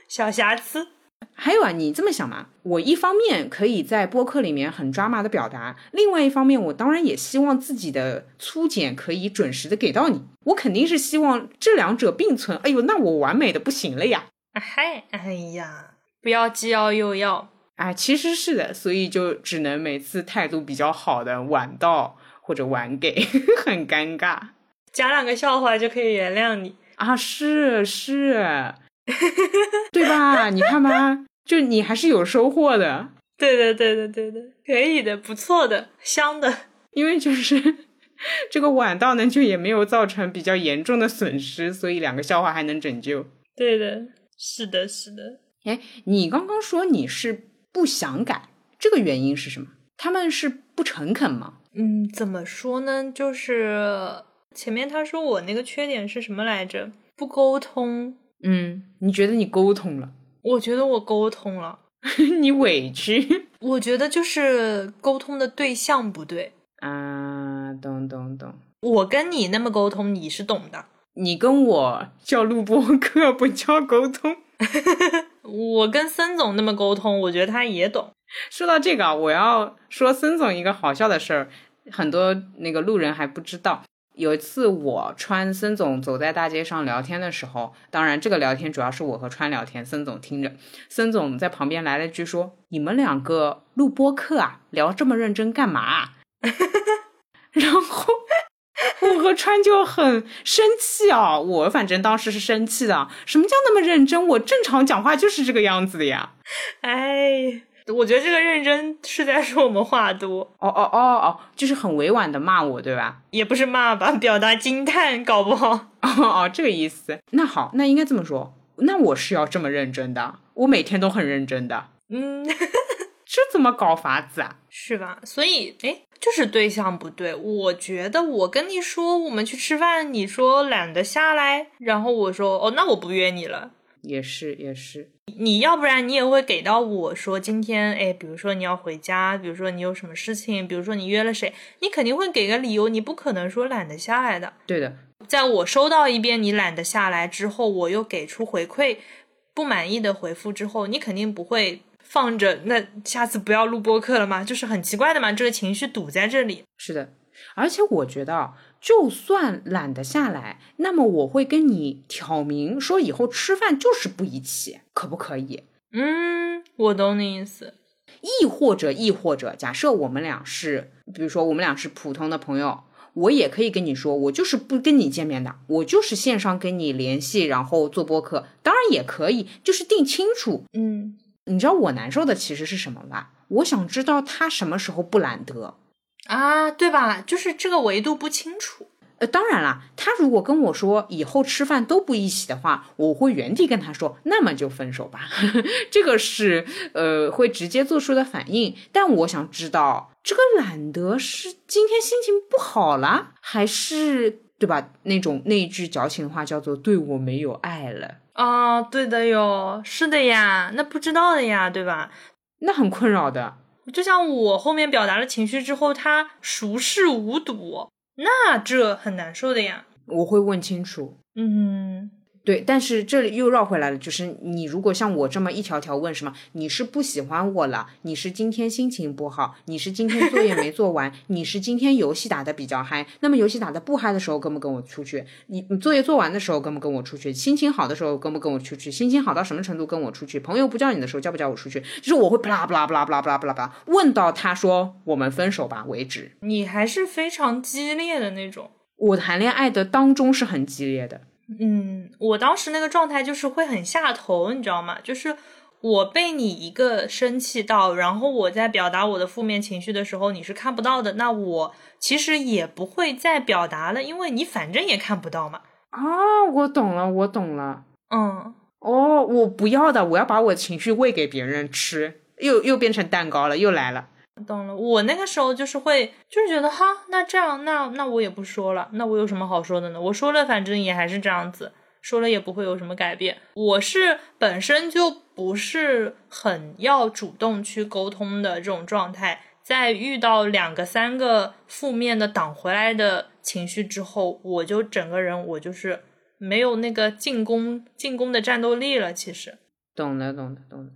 [SPEAKER 1] 小瑕疵。
[SPEAKER 2] 还有啊，你这么想嘛？我一方面可以在播客里面很抓马的表达，另外一方面，我当然也希望自己的粗剪可以准时的给到你。我肯定是希望这两者并存。哎呦，那我完美的不行了呀！
[SPEAKER 1] 嗨，哎呀，不要既要又要。
[SPEAKER 2] 哎，其实是的，所以就只能每次态度比较好的晚到或者晚给，很尴尬。
[SPEAKER 1] 讲两个笑话就可以原谅你
[SPEAKER 2] 啊？是是。对吧？你看吧，就你还是有收获的。
[SPEAKER 1] 对的，对的，对的，可以的，不错的，香的。
[SPEAKER 2] 因为就是 这个晚到呢，就也没有造成比较严重的损失，所以两个笑话还能拯救。
[SPEAKER 1] 对的，是的，是的。
[SPEAKER 2] 哎，你刚刚说你是不想改，这个原因是什么？他们是不诚恳吗？
[SPEAKER 1] 嗯，怎么说呢？就是前面他说我那个缺点是什么来着？不沟通。
[SPEAKER 2] 嗯，你觉得你沟通了？
[SPEAKER 1] 我觉得我沟通了。
[SPEAKER 2] 你委屈？
[SPEAKER 1] 我觉得就是沟通的对象不对
[SPEAKER 2] 啊。懂懂懂。
[SPEAKER 1] 我跟你那么沟通，你是懂的。
[SPEAKER 2] 你跟我叫录播课不叫沟通。
[SPEAKER 1] 我跟孙总那么沟通，我觉得他也懂。
[SPEAKER 2] 说到这个啊，我要说孙总一个好笑的事儿，很多那个路人还不知道。有一次，我川森总走在大街上聊天的时候，当然这个聊天主要是我和川聊天，森总听着。森总在旁边来了句说：“你们两个录播课啊，聊这么认真干嘛？” 然后我和川就很生气啊，我反正当时是生气的。什么叫那么认真？我正常讲话就是这个样子的呀。
[SPEAKER 1] 哎。我觉得这个认真是在说我们话多
[SPEAKER 2] 哦哦哦哦，就是很委婉的骂我，对吧？
[SPEAKER 1] 也不是骂吧，表达惊叹，搞不好
[SPEAKER 2] 哦哦，这个意思。那好，那应该这么说，那我是要这么认真的，我每天都很认真的。
[SPEAKER 1] 嗯，
[SPEAKER 2] 这怎么搞法子啊？
[SPEAKER 1] 是吧？所以，哎，就是对象不对。我觉得我跟你说我们去吃饭，你说懒得下来，然后我说哦，那我不约你了。
[SPEAKER 2] 也是也是，
[SPEAKER 1] 你要不然你也会给到我说今天哎，比如说你要回家，比如说你有什么事情，比如说你约了谁，你肯定会给个理由，你不可能说懒得下来的。
[SPEAKER 2] 对的，
[SPEAKER 1] 在我收到一遍你懒得下来之后，我又给出回馈不满意的回复之后，你肯定不会放着，那下次不要录播课了吗？就是很奇怪的嘛，这个情绪堵在这里。
[SPEAKER 2] 是的，而且我觉得。就算懒得下来，那么我会跟你挑明说，以后吃饭就是不一起，可不可以？
[SPEAKER 1] 嗯，我懂你意思。
[SPEAKER 2] 亦或者，亦或者，假设我们俩是，比如说我们俩是普通的朋友，我也可以跟你说，我就是不跟你见面的，我就是线上跟你联系，然后做播客，当然也可以，就是定清楚。
[SPEAKER 1] 嗯，
[SPEAKER 2] 你知道我难受的其实是什么吧？我想知道他什么时候不懒得。
[SPEAKER 1] 啊，对吧？就是这个维度不清楚。
[SPEAKER 2] 呃，当然啦，他如果跟我说以后吃饭都不一起的话，我会原地跟他说，那么就分手吧。这个是呃会直接做出的反应。但我想知道，这个懒得是今天心情不好了，还是对吧？那种那句矫情的话叫做对我没有爱了
[SPEAKER 1] 啊？对的哟，是的呀，那不知道的呀，对吧？
[SPEAKER 2] 那很困扰的。
[SPEAKER 1] 就像我后面表达了情绪之后，他熟视无睹，那这很难受的呀。
[SPEAKER 2] 我会问清楚。
[SPEAKER 1] 嗯。
[SPEAKER 2] 对，但是这里又绕回来了，就是你如果像我这么一条条问什么，你是不喜欢我了，你是今天心情不好，你是今天作业没做完，你是今天游戏打的比较嗨，那么游戏打的不嗨的时候跟不跟我出去？你你作业做完的时候跟不跟我出去？心情好的时候跟不跟我出去？心情好到什么程度跟我出去？朋友不叫你的时候叫不叫我出去？就是我会不啦不啦不啦不啦不啦不啦问到他说我们分手吧为止。
[SPEAKER 1] 你还是非常激烈的那种，
[SPEAKER 2] 我谈恋爱的当中是很激烈的。
[SPEAKER 1] 嗯，我当时那个状态就是会很下头，你知道吗？就是我被你一个生气到，然后我在表达我的负面情绪的时候，你是看不到的。那我其实也不会再表达了，因为你反正也看不到嘛。
[SPEAKER 2] 啊，我懂了，我懂了。
[SPEAKER 1] 嗯，
[SPEAKER 2] 哦，我不要的，我要把我情绪喂给别人吃，又又变成蛋糕了，又来了。
[SPEAKER 1] 懂了，我那个时候就是会，就是觉得哈，那这样，那那我也不说了，那我有什么好说的呢？我说了，反正也还是这样子，说了也不会有什么改变。我是本身就不是很要主动去沟通的这种状态，在遇到两个、三个负面的挡回来的情绪之后，我就整个人我就是没有那个进攻进攻的战斗力了。其实，
[SPEAKER 2] 懂的，懂的，懂的。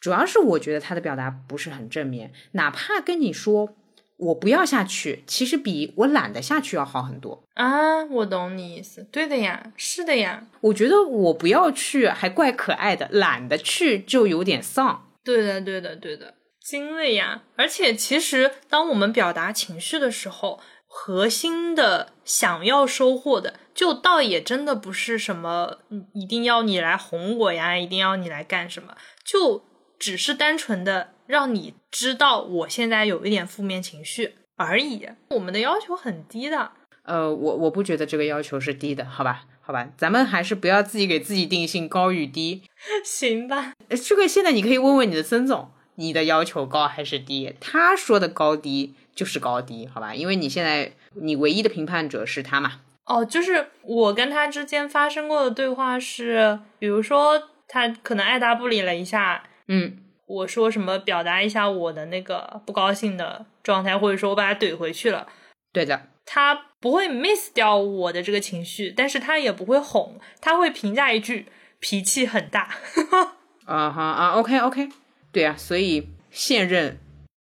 [SPEAKER 2] 主要是我觉得他的表达不是很正面，哪怕跟你说我不要下去，其实比我懒得下去要好很多。
[SPEAKER 1] 啊，我懂你意思。对的呀，是的呀。
[SPEAKER 2] 我觉得我不要去还怪可爱的，懒得去就有点丧。
[SPEAKER 1] 对的，对的，对的，精了呀。而且其实当我们表达情绪的时候，核心的想要收获的，就倒也真的不是什么一定要你来哄我呀，一定要你来干什么，就只是单纯的让你知道我现在有一点负面情绪而已。我们的要求很低的。
[SPEAKER 2] 呃，我我不觉得这个要求是低的，好吧，好吧，咱们还是不要自己给自己定性高与低。
[SPEAKER 1] 行吧，
[SPEAKER 2] 这个现在你可以问问你的孙总，你的要求高还是低？他说的高低就是高低，好吧？因为你现在你唯一的评判者是他嘛。
[SPEAKER 1] 哦，就是我跟他之间发生过的对话是，比如说他可能爱答不理了一下，
[SPEAKER 2] 嗯，
[SPEAKER 1] 我说什么表达一下我的那个不高兴的状态，或者说我把他怼回去了，
[SPEAKER 2] 对的，
[SPEAKER 1] 他不会 miss 掉我的这个情绪，但是他也不会哄，他会评价一句脾气很大。
[SPEAKER 2] 啊哈啊，OK OK，对啊，所以现任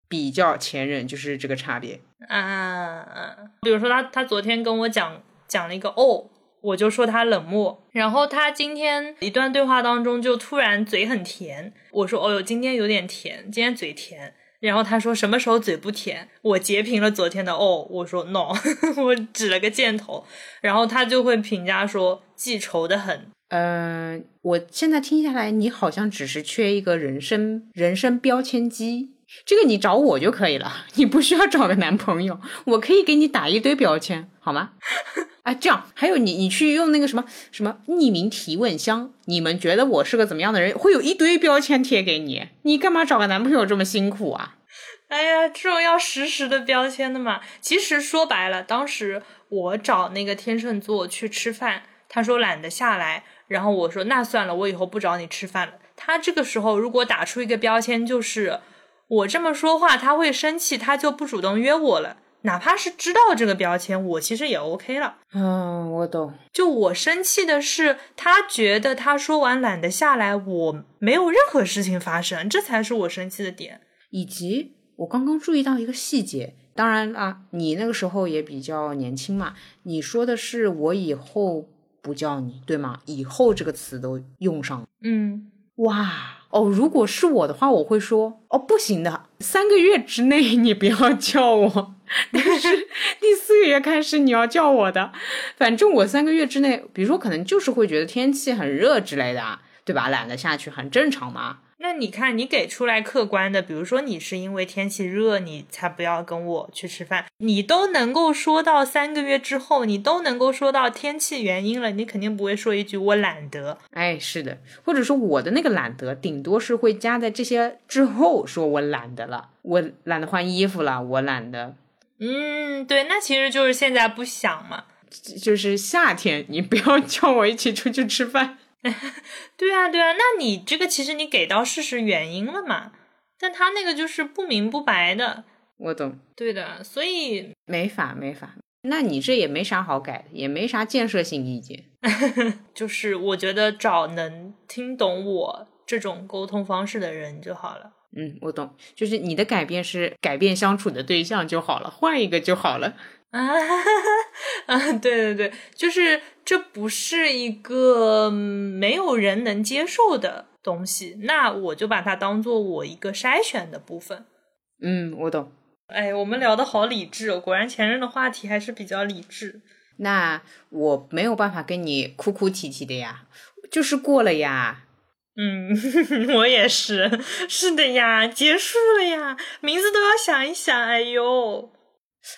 [SPEAKER 2] 比较前任就是这个差别。
[SPEAKER 1] 啊，比如说他他昨天跟我讲讲了一个哦，我就说他冷漠，然后他今天一段对话当中就突然嘴很甜，我说哦哟，今天有点甜，今天嘴甜，然后他说什么时候嘴不甜？我截屏了昨天的哦，我说 no，我指了个箭头，然后他就会评价说记仇的很。
[SPEAKER 2] 嗯，我现在听下来，你好像只是缺一个人生人生标签机，这个你找我就可以了，你不需要找个男朋友，我可以给你打一堆标签，好吗？哎，这样还有你，你去用那个什么什么匿名提问箱，你们觉得我是个怎么样的人，会有一堆标签贴给你，你干嘛找个男朋友这么辛苦啊？
[SPEAKER 1] 哎呀，这种要实时的标签的嘛。其实说白了，当时我找那个天秤座去吃饭，他说懒得下来。然后我说那算了，我以后不找你吃饭了。他这个时候如果打出一个标签，就是我这么说话他会生气，他就不主动约我了。哪怕是知道这个标签，我其实也 OK 了。
[SPEAKER 2] 嗯，我懂。
[SPEAKER 1] 就我生气的是，他觉得他说完懒得下来，我没有任何事情发生，这才是我生气的点。
[SPEAKER 2] 以及我刚刚注意到一个细节，当然啊，你那个时候也比较年轻嘛，你说的是我以后。不叫你对吗？以后这个词都用上了。
[SPEAKER 1] 嗯，
[SPEAKER 2] 哇哦，如果是我的话，我会说哦，不行的，三个月之内你不要叫我，但是第四个月开始你要叫我的。反正我三个月之内，比如说可能就是会觉得天气很热之类的，对吧？懒得下去，很正常嘛。
[SPEAKER 1] 那你看，你给出来客观的，比如说你是因为天气热，你才不要跟我去吃饭，你都能够说到三个月之后，你都能够说到天气原因了，你肯定不会说一句我懒得。
[SPEAKER 2] 哎，是的，或者说我的那个懒得，顶多是会加在这些之后，说我懒得了，我懒得换衣服了，我懒得。
[SPEAKER 1] 嗯，对，那其实就是现在不想嘛，
[SPEAKER 2] 就是夏天，你不要 叫我一起出去吃饭。
[SPEAKER 1] 对啊，对啊，那你这个其实你给到事实原因了嘛？但他那个就是不明不白的。
[SPEAKER 2] 我懂。
[SPEAKER 1] 对的，所以
[SPEAKER 2] 没法没法。那你这也没啥好改的，也没啥建设性意见。
[SPEAKER 1] 就是我觉得找能听懂我这种沟通方式的人就好了。
[SPEAKER 2] 嗯，我懂。就是你的改变是改变相处的对象就好了，换一个就好了。
[SPEAKER 1] 啊，啊，对对对，就是这不是一个没有人能接受的东西，那我就把它当做我一个筛选的部分。
[SPEAKER 2] 嗯，我懂。
[SPEAKER 1] 哎，我们聊的好理智哦，果然前任的话题还是比较理智。
[SPEAKER 2] 那我没有办法跟你哭哭啼啼的呀，就是过了呀。
[SPEAKER 1] 嗯，我也是，是的呀，结束了呀，名字都要想一想。哎呦。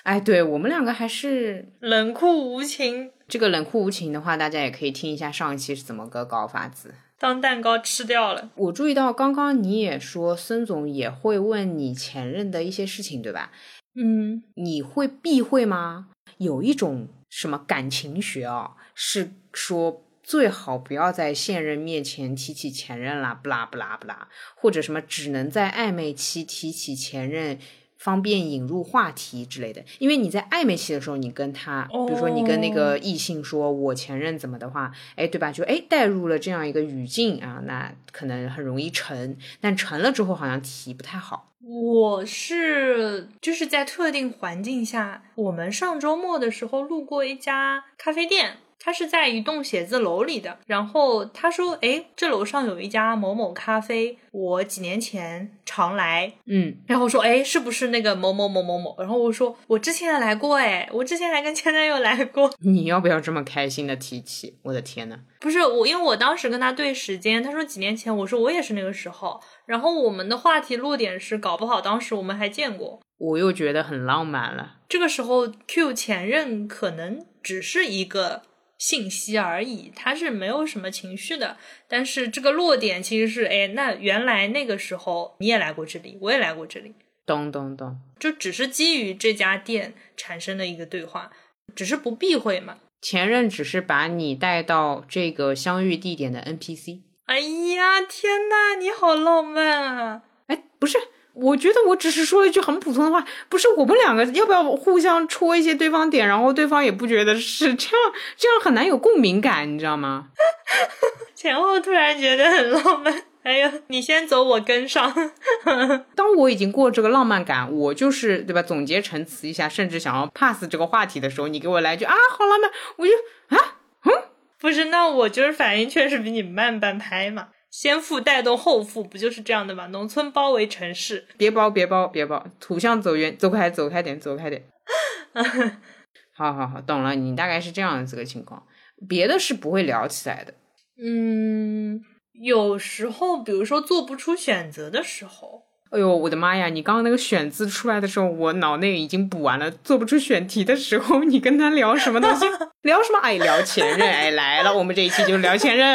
[SPEAKER 2] 哎，对我们两个还是
[SPEAKER 1] 冷酷无情。
[SPEAKER 2] 这个冷酷无情的话，大家也可以听一下上一期是怎么个搞法子。
[SPEAKER 1] 当蛋糕吃掉了。
[SPEAKER 2] 我注意到刚刚你也说孙总也会问你前任的一些事情，对吧？
[SPEAKER 1] 嗯，
[SPEAKER 2] 你会避讳吗？有一种什么感情学啊，是说最好不要在现任面前提起前任啦，不啦不啦不啦，或者什么只能在暧昧期提起前任。方便引入话题之类的。因为你在暧昧期的时候，你跟他，比如说你跟那个异性说我前任怎么的话，哎，对吧？就哎带入了这样一个语境啊，那可能很容易沉，但沉了之后好像提不太好。
[SPEAKER 1] 我是就是在特定环境下，我们上周末的时候路过一家咖啡店，它是在一栋写字楼里的。然后他说：“哎，这楼上有一家某某咖啡，我几年前常来。”
[SPEAKER 2] 嗯，
[SPEAKER 1] 然后说：“哎，是不是那个某某某某某？”然后我说：“我之前也来过，哎，我之前还跟前男友来过。”
[SPEAKER 2] 你要不要这么开心的提起？我的天呐！
[SPEAKER 1] 不是我，因为我当时跟他对时间，他说几年前，我说我也是那个时候。然后我们的话题落点是，搞不好当时我们还见过。
[SPEAKER 2] 我又觉得很浪漫了。
[SPEAKER 1] 这个时候，Q 前任可能只是一个信息而已，他是没有什么情绪的。但是这个落点其实是，哎，那原来那个时候你也来过这里，我也来过这里。
[SPEAKER 2] 咚咚咚，
[SPEAKER 1] 就只是基于这家店产生的一个对话，只是不避讳嘛。
[SPEAKER 2] 前任只是把你带到这个相遇地点的 NPC。
[SPEAKER 1] 哎呀，天呐，你好浪漫啊！
[SPEAKER 2] 哎，不是，我觉得我只是说了一句很普通的话，不是我们两个要不要互相戳一些对方点，然后对方也不觉得是这样，这样很难有共鸣感，你知道吗？
[SPEAKER 1] 前后突然觉得很浪漫。哎呀，你先走，我跟上。
[SPEAKER 2] 当我已经过这个浪漫感，我就是对吧？总结陈词一下，甚至想要 pass 这个话题的时候，你给我来句啊，好浪漫，我就啊，嗯。
[SPEAKER 1] 不是，那我就是反应确实比你慢半拍嘛。先富带动后富，不就是这样的吗？农村包围城市，
[SPEAKER 2] 别包，别包，别包，土象走远，走开，走开点，走开点。好好好，懂了，你大概是这样子个情况，别的是不会聊起来的。
[SPEAKER 1] 嗯，有时候，比如说做不出选择的时候。
[SPEAKER 2] 哎呦，我的妈呀！你刚刚那个选字出来的时候，我脑内已经补完了。做不出选题的时候，你跟他聊什么东西？聊什么？哎，聊前任。哎，来了，我们这一期就聊前任。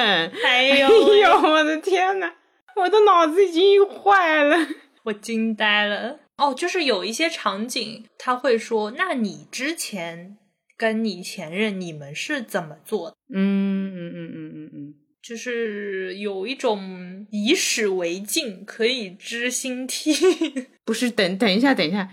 [SPEAKER 1] 哎呦，
[SPEAKER 2] 哎呦，我的天呐，我的脑子已经坏了，
[SPEAKER 1] 我惊呆了。哦，就是有一些场景，他会说：“那你之前跟你前任，你们是怎么做的？”
[SPEAKER 2] 嗯嗯嗯嗯嗯嗯。
[SPEAKER 1] 就是有一种以史为镜，可以知兴替。
[SPEAKER 2] 不是，等等一下，等一下，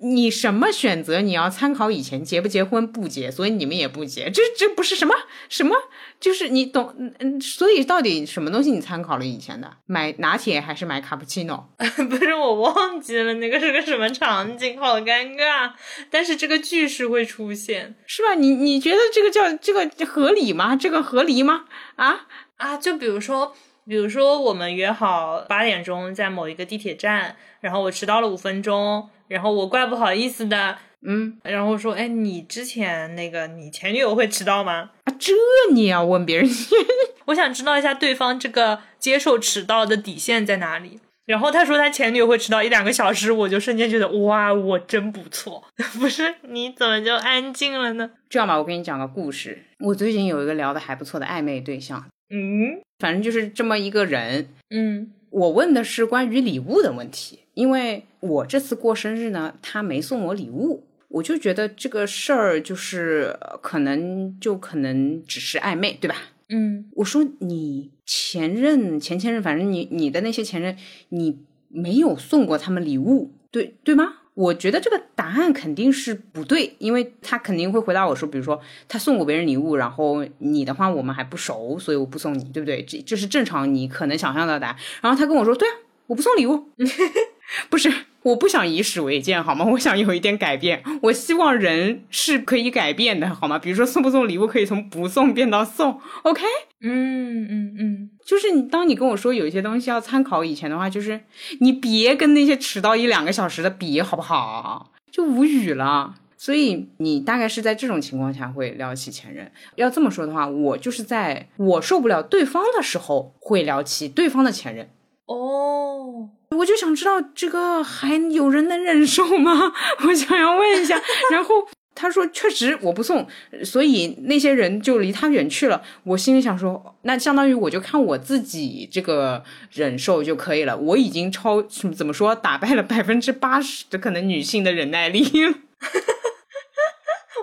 [SPEAKER 2] 你什么选择？你要参考以前结不结婚不结，所以你们也不结。这这不是什么什么？就是你懂，嗯嗯。所以到底什么东西你参考了以前的？买拿铁还是买卡布奇诺？
[SPEAKER 1] 不是，我忘记了那个是个什么场景，好尴尬。但是这个句式会出现，
[SPEAKER 2] 是吧？你你觉得这个叫这个合理吗？这个合理吗？啊
[SPEAKER 1] 啊！就比如说，比如说我们约好八点钟在某一个地铁站，然后我迟到了五分钟，然后我怪不好意思的，
[SPEAKER 2] 嗯，
[SPEAKER 1] 然后说，哎，你之前那个你前女友会迟到吗？
[SPEAKER 2] 啊，这你要问别人？
[SPEAKER 1] 我想知道一下对方这个接受迟到的底线在哪里。然后他说他前女友会迟到一两个小时，我就瞬间觉得哇，我真不错。不是你怎么就安静了呢？
[SPEAKER 2] 这样吧，我给你讲个故事。我最近有一个聊的还不错的暧昧对象，
[SPEAKER 1] 嗯，
[SPEAKER 2] 反正就是这么一个人，
[SPEAKER 1] 嗯。
[SPEAKER 2] 我问的是关于礼物的问题，因为我这次过生日呢，他没送我礼物，我就觉得这个事儿就是可能就可能只是暧昧，对吧？
[SPEAKER 1] 嗯，
[SPEAKER 2] 我说你前任、前前任，反正你你的那些前任，你没有送过他们礼物，对对吗？我觉得这个答案肯定是不对，因为他肯定会回答我说，比如说他送过别人礼物，然后你的话我们还不熟，所以我不送你，对不对？这这是正常你可能想象到的答案。然后他跟我说，对啊，我不送礼物，不是。我不想以史为鉴，好吗？我想有一点改变。我希望人是可以改变的，好吗？比如说送不送礼物，可以从不送变到送。OK？
[SPEAKER 1] 嗯嗯嗯，
[SPEAKER 2] 就是你当你跟我说有一些东西要参考以前的话，就是你别跟那些迟到一两个小时的比，好不好？就无语了。所以你大概是在这种情况下会聊起前任。要这么说的话，我就是在我受不了对方的时候会聊起对方的前任。
[SPEAKER 1] 哦。
[SPEAKER 2] 我就想知道这个还有人能忍受吗？我想要问一下。然后他说确实我不送，所以那些人就离他远去了。我心里想说，那相当于我就看我自己这个忍受就可以了。我已经超怎么说打败了百分之八十的可能女性的忍耐力。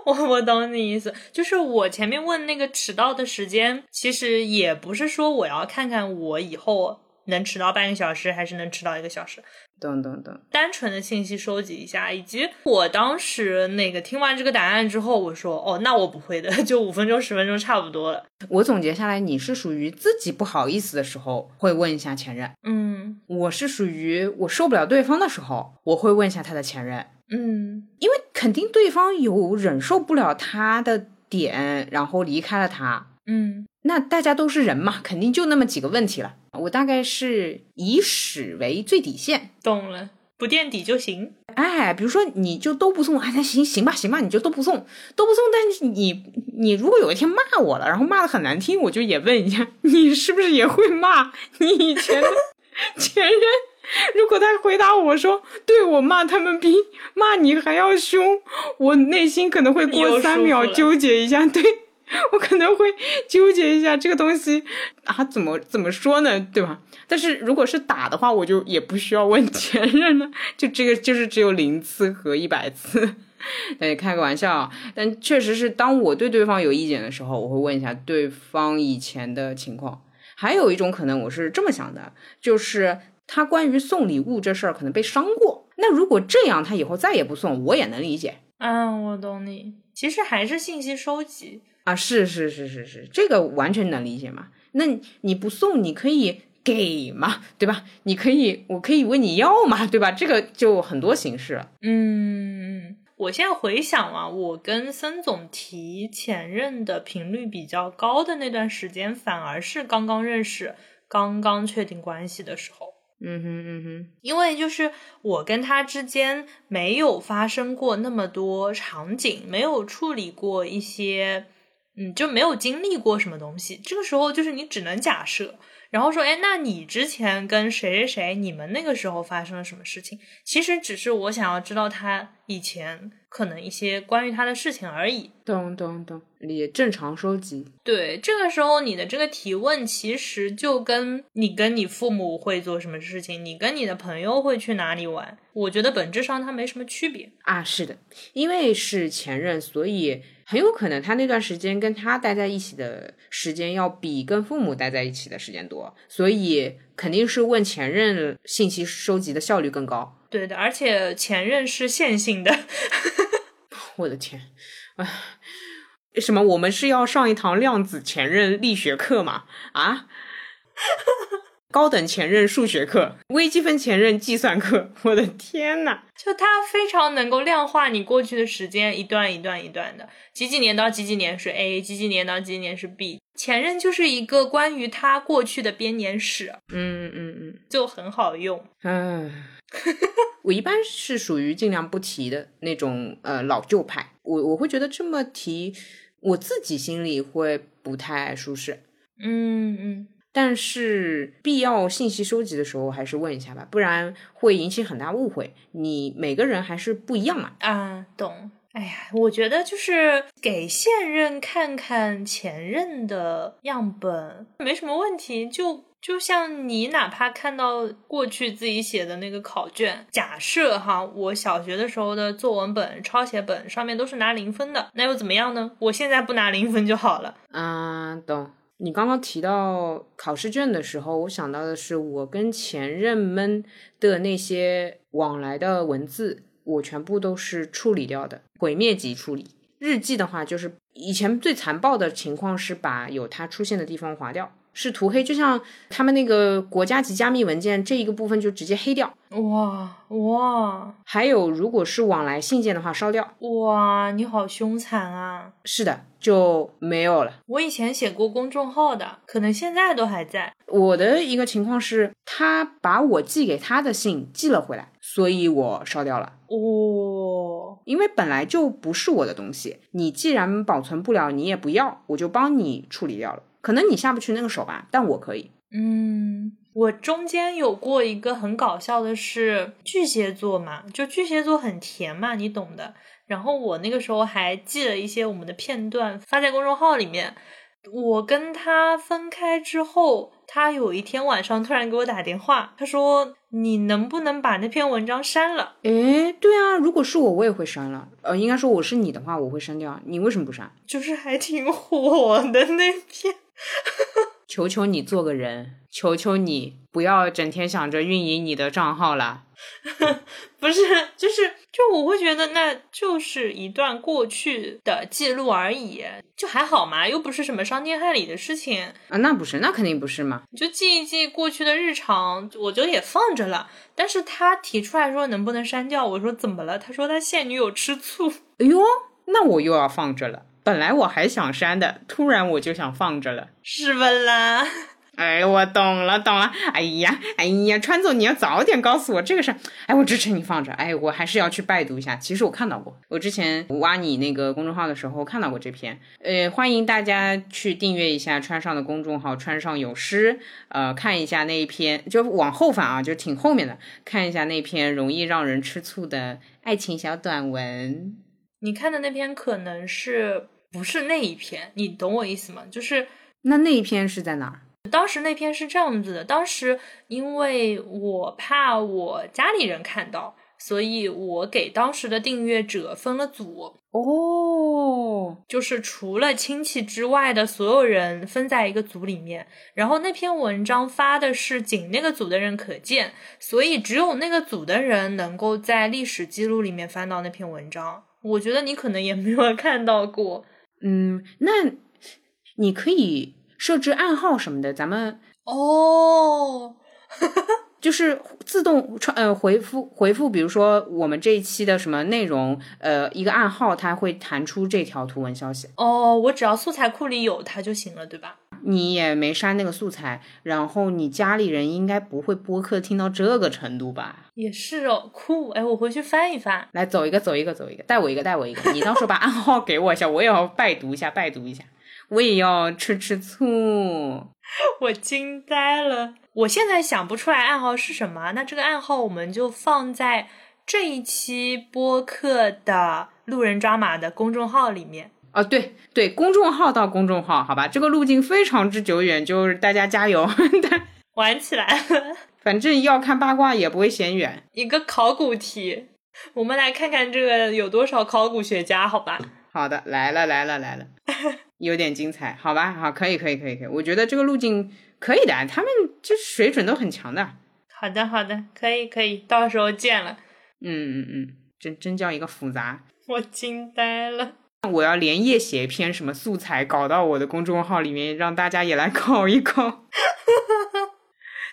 [SPEAKER 1] 我我懂你意思，就是我前面问那个迟到的时间，其实也不是说我要看看我以后。能迟到半个小时，还是能迟到一个小时？
[SPEAKER 2] 等等等。
[SPEAKER 1] 单纯的信息收集一下，以及我当时那个听完这个答案之后，我说哦，那我不会的，就五分钟十分钟差不多了。
[SPEAKER 2] 我总结下来，你是属于自己不好意思的时候会问一下前任，
[SPEAKER 1] 嗯
[SPEAKER 2] 我是属于我受不了对方的时候，我会问一下他的前任，
[SPEAKER 1] 嗯
[SPEAKER 2] 因为肯定对方有忍受不了他的点，然后离开了他。
[SPEAKER 1] 嗯
[SPEAKER 2] 那大家都是人嘛，肯定就那么几个问题了。我大概是以史为最底线，
[SPEAKER 1] 懂了，不垫底就行。
[SPEAKER 2] 哎，比如说你就都不送，哎，那行行吧，行吧，你就都不送，都不送。但是你你如果有一天骂我了，然后骂的很难听，我就也问一下，你是不是也会骂你以前的前任？如果他回答我说，对我骂他们比骂你还要凶，我内心可能会过三秒纠结一下，对我可能会纠结一下这个东西啊，怎么怎么说呢，对吧？但是如果是打的话，我就也不需要问前任了，就这个就是只有零次和一百次。对，开个玩笑啊，但确实是当我对对方有意见的时候，我会问一下对方以前的情况。还有一种可能，我是这么想的，就是他关于送礼物这事儿可能被伤过。那如果这样，他以后再也不送，我也能理解
[SPEAKER 1] 啊，我懂你。其实还是信息收集。
[SPEAKER 2] 啊。是是是是是，这个完全能理解嘛。那你不送，你可以给嘛，对吧？你可以，我可以问你要嘛，对吧？这个就很多形式了。
[SPEAKER 1] 嗯，我现在回想啊，我跟森总提前任的频率比较高的那段时间，反而是刚刚认识、刚刚确定关系的时候。
[SPEAKER 2] 嗯哼嗯哼，
[SPEAKER 1] 因为就是我跟他之间没有发生过那么多场景，没有处理过一些，嗯，就没有经历过什么东西。这个时候就是你只能假设，然后说，哎，那你之前跟谁谁谁，你们那个时候发生了什么事情？其实只是我想要知道他以前可能一些关于他的事情而已。
[SPEAKER 2] 懂懂懂，也正常收集。
[SPEAKER 1] 对，这个时候你的这个提问，其实就跟你跟你父母会做什么事情，你跟你的朋友会去哪里玩，我觉得本质上它没什么区别。
[SPEAKER 2] 啊，是的，因为是前任，所以很有可能他那段时间跟他待在一起的时间要比跟父母待在一起的时间多，所以肯定是问前任信息收集的效率更高。
[SPEAKER 1] 对的，而且前任是线性的，
[SPEAKER 2] 我的天，唉，什么？我们是要上一堂量子前任力学课吗？啊？高等前任数学课，微积分前任计算课，我的天呐！
[SPEAKER 1] 就它非常能够量化你过去的时间，一段一段一段的，几几年到几几年是 A，几几年到几几年是 B。前任就是一个关于他过去的编年史，
[SPEAKER 2] 嗯嗯嗯。
[SPEAKER 1] 就很好用。
[SPEAKER 2] 唉，我一般是属于尽量不提的那种呃老旧派，我我会觉得这么提，我自己心里会不太舒适。
[SPEAKER 1] 嗯嗯，
[SPEAKER 2] 但是必要信息收集的时候，还是问一下吧，不然会引起很大误会。你每个人还是不一样嘛。
[SPEAKER 1] 啊，懂。哎呀，我觉得就是给现任看看前任的样本，没什么问题。就就像你哪怕看到过去自己写的那个考卷，假设哈，我小学的时候的作文本、抄写本上面都是拿零分的，那又怎么样呢？我现在不拿零分就好了。
[SPEAKER 2] 啊，懂。你刚刚提到考试卷的时候，我想到的是我跟前任们的那些往来的文字，我全部都是处理掉的，毁灭级处理。日记的话，就是以前最残暴的情况是把有它出现的地方划掉，是涂黑，就像他们那个国家级加密文件这一个部分就直接黑掉。
[SPEAKER 1] 哇哇
[SPEAKER 2] 还有，如果是往来信件的话，烧掉。
[SPEAKER 1] 哇！你好凶残啊！
[SPEAKER 2] 是的，就没有了。
[SPEAKER 1] 我以前写过公众号的，可能现在都还在。
[SPEAKER 2] 我的一个情况是，他把我寄给他的信寄了回来，所以我烧掉了。
[SPEAKER 1] 哦，
[SPEAKER 2] 因为本来就不是我的东西，你既然保存不了，你也不要，我就帮你处理掉了。可能你下不去那个手吧，但我可以。
[SPEAKER 1] 嗯，我中间有过一个很搞笑的是巨蟹座嘛，就巨蟹座很甜嘛，你懂的。然后我那个时候还记了一些我们的片段发在公众号里面。我跟他分开之后，他有一天晚上突然给我打电话，他说：“你能不能把那篇文章删了
[SPEAKER 2] 诶，对啊，如果是我，我也会删了。呃，应该说我是你的话，我会删掉。你为什么不删？？”
[SPEAKER 1] 就是还挺火的那篇。
[SPEAKER 2] 求求你做个人，求求你不要整天想着运营你的账号了。
[SPEAKER 1] 不是，就是就我会觉得那就是一段过去的记录而已，就还好嘛，又不是什么伤天害理的事情
[SPEAKER 2] 啊。那不是，那肯定不是嘛。
[SPEAKER 1] 你就记一记过去的日常，我就也放着了。但是他提出来说能不能删掉，我说怎么了？他说他现女友吃醋。
[SPEAKER 2] 哎呦，那我又要放着了。本来我还想删的，突然我就想放着了，
[SPEAKER 1] 是不啦？
[SPEAKER 2] 哎，我懂了，懂了。哎呀，哎呀，川总，你要早点告诉我这个事儿。哎，我支持你放着。哎，我还是要去拜读一下。其实我看到过，我之前挖你那个公众号的时候看到过这篇。呃，欢迎大家去订阅一下川上的公众号“川上有诗”，呃，看一下那一篇，就往后翻啊，就挺后面的，看一下那篇容易让人吃醋的爱情小短文。
[SPEAKER 1] 你看的那篇可能是不是那一篇？你懂我意思吗？就是
[SPEAKER 2] 那那一篇是在哪儿？
[SPEAKER 1] 当时那篇是这样子的，当时因为我怕我家里人看到，所以我给当时的订阅者分了组
[SPEAKER 2] 哦，
[SPEAKER 1] 就是除了亲戚之外的所有人分在一个组里面。然后那篇文章发的是仅那个组的人可见，所以只有那个组的人能够在历史记录里面翻到那篇文章。我觉得你可能也没有看到过，
[SPEAKER 2] 嗯，那你可以设置暗号什么的，咱们
[SPEAKER 1] 哦，
[SPEAKER 2] 就是自动传呃回复回复，比如说我们这一期的什么内容，呃，一个暗号，它会弹出这条图文消息。
[SPEAKER 1] 哦，我只要素材库里有它就行了，对吧？
[SPEAKER 2] 你也没删那个素材，然后你家里人应该不会播客听到这个程度吧？
[SPEAKER 1] 也是哦，酷！哎，我回去翻一翻，
[SPEAKER 2] 来走一个，走一个，走一个，带我一个，带我一个。你到时候把暗号给我一下，我也要拜读一下，拜读一下，我也要吃吃醋。
[SPEAKER 1] 我惊呆了，我现在想不出来暗号是什么，那这个暗号我们就放在这一期播客的路人抓马的公众号里面。
[SPEAKER 2] 哦，对对，公众号到公众号，好吧，这个路径非常之久远，就是大家加油，
[SPEAKER 1] 玩起来了。
[SPEAKER 2] 反正要看八卦也不会嫌远。
[SPEAKER 1] 一个考古题，我们来看看这个有多少考古学家，好吧？
[SPEAKER 2] 好的，来了来了来了，有点精彩，好吧？好，可以可以可以可以，我觉得这个路径可以的，他们这水准都很强的。
[SPEAKER 1] 好的好的，可以可以，到时候见了。
[SPEAKER 2] 嗯嗯嗯，真真叫一个复杂，
[SPEAKER 1] 我惊呆了。
[SPEAKER 2] 我要连夜写一篇什么素材，搞到我的公众号里面，让大家也来考一考。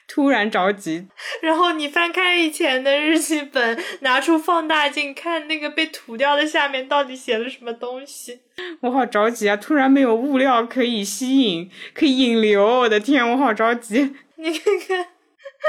[SPEAKER 2] 突然着急，
[SPEAKER 1] 然后你翻开以前的日记本，拿出放大镜看那个被涂掉的下面到底写了什么东西。
[SPEAKER 2] 我好着急啊！突然没有物料可以吸引，可以引流。我的天，我好着急。
[SPEAKER 1] 你看看，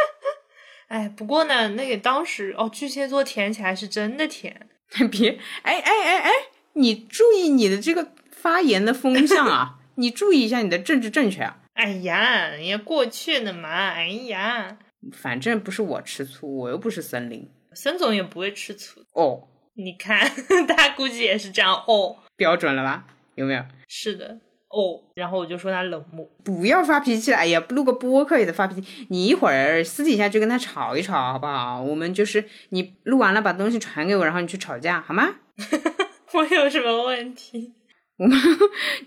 [SPEAKER 1] 哎，不过呢，那个当时哦，巨蟹座甜起来是真的甜。
[SPEAKER 2] 别，哎哎哎哎。你注意你的这个发言的风向啊！你注意一下你的政治正确啊！
[SPEAKER 1] 哎呀，也过去了嘛！哎呀，
[SPEAKER 2] 反正不是我吃醋，我又不是森林，
[SPEAKER 1] 森总也不会吃醋
[SPEAKER 2] 哦。
[SPEAKER 1] 你看 他估计也是这样哦，
[SPEAKER 2] 标准了吧？有没有？
[SPEAKER 1] 是的哦。然后我就说他冷漠，
[SPEAKER 2] 不要发脾气了。哎呀，录个播客也得发脾气。你一会儿私底下就跟他吵一吵，好不好？我们就是你录完了把东西传给我，然后你去吵架，好吗？
[SPEAKER 1] 我有什么问题？
[SPEAKER 2] 我们，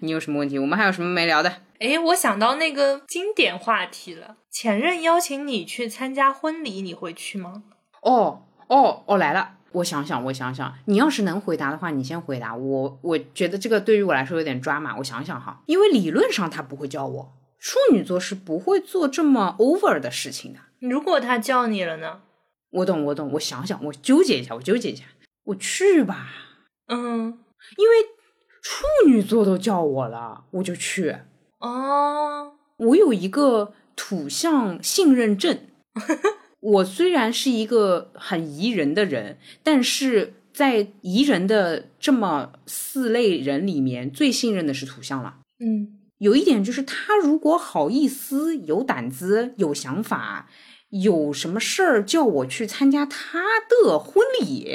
[SPEAKER 2] 你有什么问题？我们还有什么没聊的？
[SPEAKER 1] 哎，我想到那个经典话题了。前任邀请你去参加婚礼，你会去吗？
[SPEAKER 2] 哦哦哦，来了。我想想，我想想。你要是能回答的话，你先回答。我我觉得这个对于我来说有点抓马。我想想哈，因为理论上他不会叫我。处女座是不会做这么 over 的事情的。
[SPEAKER 1] 如果他叫你了呢？
[SPEAKER 2] 我懂，我懂。我想想，我纠结一下，我纠结一下。我去吧。
[SPEAKER 1] 嗯，
[SPEAKER 2] 因为处女座都叫我了，我就去。
[SPEAKER 1] 哦，
[SPEAKER 2] 我有一个土象信任证。我虽然是一个很宜人的人，但是在宜人的这么四类人里面，最信任的是土象了。
[SPEAKER 1] 嗯，
[SPEAKER 2] 有一点就是，他如果好意思、有胆子、有想法，有什么事儿叫我去参加他的婚礼，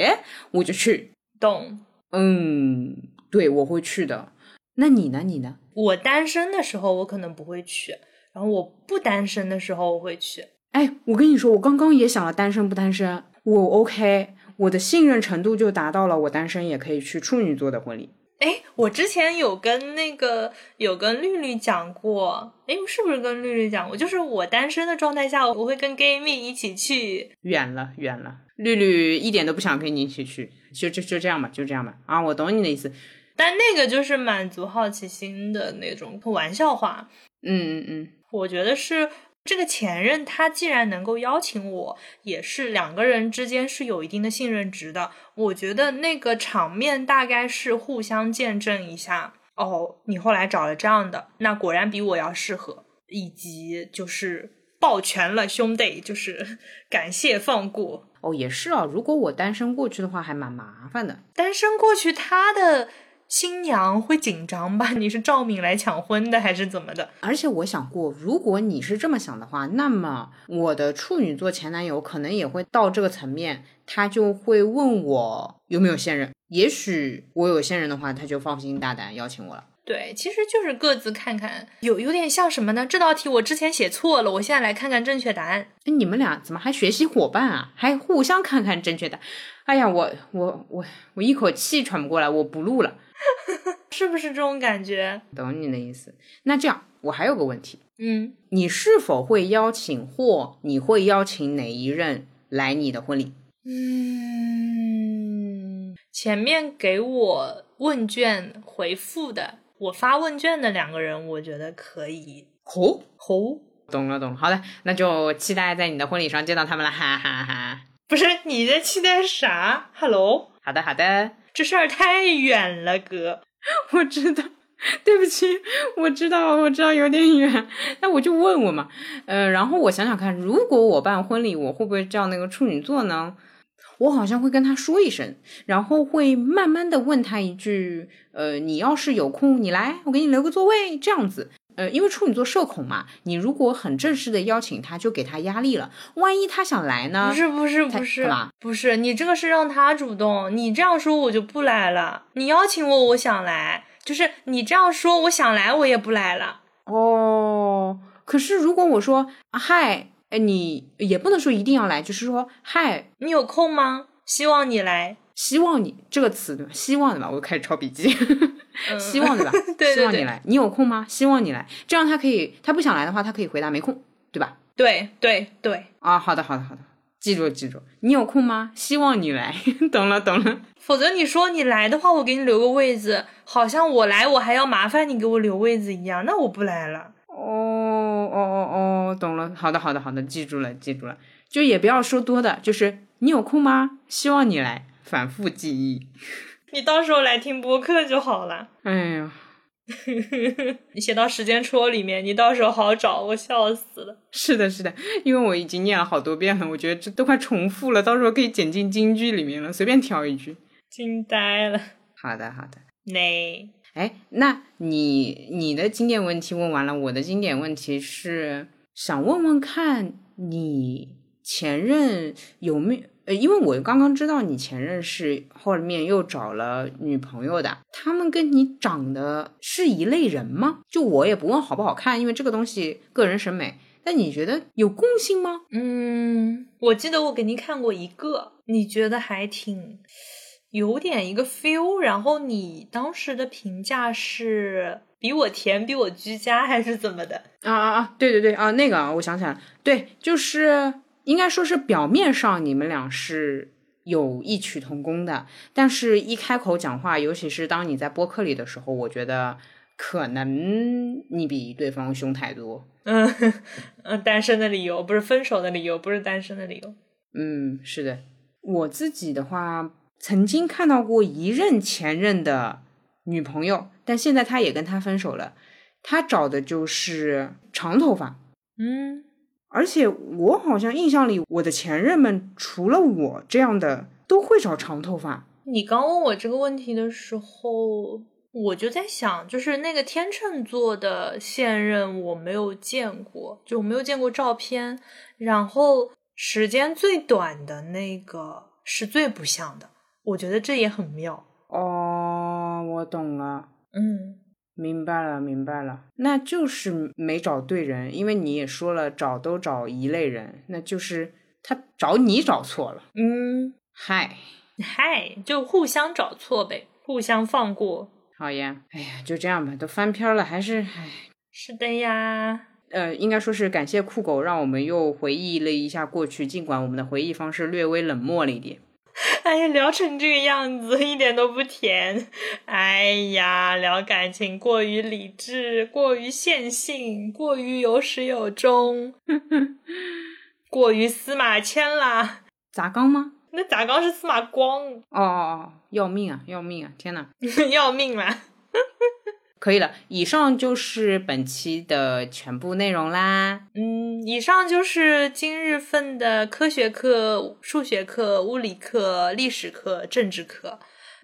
[SPEAKER 2] 我就去。
[SPEAKER 1] 懂。
[SPEAKER 2] 嗯，对，我会去的。那你呢？你呢？
[SPEAKER 1] 我单身的时候，我可能不会去；然后我不单身的时候，我会去。
[SPEAKER 2] 哎，我跟你说，我刚刚也想了单身不单身，我 OK，我的信任程度就达到了，我单身也可以去处女座的婚礼。
[SPEAKER 1] 哎，我之前有跟那个有跟绿绿讲过，哎，是不是跟绿绿讲过？就是我单身的状态下，我会跟 gay 蜜一起去。
[SPEAKER 2] 远了，远了，绿绿一点都不想跟你一起去，就就就这样吧，就这样吧。啊，我懂你的意思。
[SPEAKER 1] 但那个就是满足好奇心的那种玩笑话。
[SPEAKER 2] 嗯嗯嗯，
[SPEAKER 1] 我觉得是。这个前任他既然能够邀请我，也是两个人之间是有一定的信任值的。我觉得那个场面大概是互相见证一下哦，你后来找了这样的，那果然比我要适合，以及就是抱拳了，兄弟，就是感谢放过。
[SPEAKER 2] 哦，也是啊，如果我单身过去的话，还蛮麻烦的。
[SPEAKER 1] 单身过去，他的。新娘会紧张吧？你是赵敏来抢婚的还是怎么的？
[SPEAKER 2] 而且我想过，如果你是这么想的话，那么我的处女座前男友可能也会到这个层面，他就会问我有没有现任。也许我有现任的话，他就放心大胆邀请我了。
[SPEAKER 1] 对，其实就是各自看看，有有点像什么呢？这道题我之前写错了，我现在来看看正确答案。
[SPEAKER 2] 哎，你们俩怎么还学习伙伴啊？还互相看看正确答案？哎呀，我我我我一口气喘不过来，我不录了。
[SPEAKER 1] 是不是这种感觉？
[SPEAKER 2] 懂你的意思。那这样，我还有个问题。
[SPEAKER 1] 嗯，
[SPEAKER 2] 你是否会邀请或你会邀请哪一任来你的婚礼？
[SPEAKER 1] 嗯，前面给我问卷回复的，我发问卷的两个人，我觉得可以。
[SPEAKER 2] 吼
[SPEAKER 1] 吼，
[SPEAKER 2] 懂了懂了。好的，那就期待在你的婚礼上见到他们了，哈哈哈。
[SPEAKER 1] 不是你在期待啥？Hello。
[SPEAKER 2] 好的好的。
[SPEAKER 1] 这事儿太远了，哥。
[SPEAKER 2] 我知道，对不起，我知道，我知道有点远。那我就问问嘛，呃，然后我想想看，如果我办婚礼，我会不会叫那个处女座呢？我好像会跟他说一声，然后会慢慢的问他一句，呃，你要是有空，你来，我给你留个座位，这样子。呃，因为处女座社恐嘛，你如果很正式的邀请他，就给他压力了。万一他想来呢？
[SPEAKER 1] 不是不是不是，不是你这个是让他主动，你这样说我就不来了。你邀请我，我想来，就是你这样说，我想来我也不来了。
[SPEAKER 2] 哦，可是如果我说嗨，哎，你也不能说一定要来，就是说嗨，
[SPEAKER 1] 你有空吗？希望你来。
[SPEAKER 2] 希望你这个词对吧？希望对吧？我开始抄笔记。希望对吧？
[SPEAKER 1] 对
[SPEAKER 2] 希望你来。你有空吗？希望你来。这样他可以，他不想来的话，他可以回答没空，对吧？
[SPEAKER 1] 对对对。
[SPEAKER 2] 啊，好的好的好的，记住记住。你有空吗？希望你来。懂了懂了。
[SPEAKER 1] 否则你说你来的话，我给你留个位置，好像我来我还要麻烦你给我留位子一样，那我不来了。
[SPEAKER 2] 哦哦哦哦，懂了。好的好的好的，记住了记住了。就也不要说多的，就是你有空吗？希望你来。反复记忆，
[SPEAKER 1] 你到时候来听播客就好了。
[SPEAKER 2] 哎呀，
[SPEAKER 1] 你 写到时间戳里面，你到时候好找，我笑死了。
[SPEAKER 2] 是的，是的，因为我已经念了好多遍了，我觉得这都快重复了，到时候可以剪进京剧里面了，随便挑一句。
[SPEAKER 1] 惊呆了。
[SPEAKER 2] 好的，好的。
[SPEAKER 1] 那，
[SPEAKER 2] 哎，那你你的经典问题问完了，我的经典问题是想问问看你前任有没有。呃，因为我刚刚知道你前任是后面又找了女朋友的，他们跟你长得是一类人吗？就我也不问好不好看，因为这个东西个人审美。但你觉得有共性吗？
[SPEAKER 1] 嗯，我记得我给您看过一个，你觉得还挺有点一个 feel，然后你当时的评价是比我甜，比我居家，还是怎么的？
[SPEAKER 2] 啊啊啊！对对对啊，那个啊，我想起来了，对，就是。应该说是表面上你们俩是有异曲同工的，但是一开口讲话，尤其是当你在播客里的时候，我觉得可能你比对方凶太多。
[SPEAKER 1] 嗯嗯，单身的理由不是分手的理由，不是单身的理由。
[SPEAKER 2] 嗯，是的，我自己的话，曾经看到过一任前任的女朋友，但现在他也跟他分手了，他找的就是长头发。
[SPEAKER 1] 嗯。
[SPEAKER 2] 而且我好像印象里，我的前任们除了我这样的，都会找长头发。
[SPEAKER 1] 你刚问我这个问题的时候，我就在想，就是那个天秤座的现任，我没有见过，就没有见过照片。然后时间最短的那个是最不像的，我觉得这也很妙。
[SPEAKER 2] 哦，我懂了。
[SPEAKER 1] 嗯。
[SPEAKER 2] 明白了，明白了，那就是没找对人，因为你也说了，找都找一类人，那就是他找你找错了。
[SPEAKER 1] 嗯，
[SPEAKER 2] 嗨，
[SPEAKER 1] 嗨，就互相找错呗，互相放过。
[SPEAKER 2] 好呀，哎呀，就这样吧，都翻篇了，还是哎，
[SPEAKER 1] 是的呀。
[SPEAKER 2] 呃，应该说是感谢酷狗，让我们又回忆了一下过去，尽管我们的回忆方式略微冷漠了一点。
[SPEAKER 1] 哎呀，聊成这个样子，一点都不甜。哎呀，聊感情过于理智，过于线性，过于有始有终，过于司马迁啦。
[SPEAKER 2] 砸缸吗？
[SPEAKER 1] 那砸缸是司马光。
[SPEAKER 2] 哦哦哦，要命啊，要命啊！天哪，
[SPEAKER 1] 要命啦！
[SPEAKER 2] 可以了，以上就是本期的全部内容啦。
[SPEAKER 1] 嗯，以上就是今日份的科学课、数学课、物理课、历史课、政治课。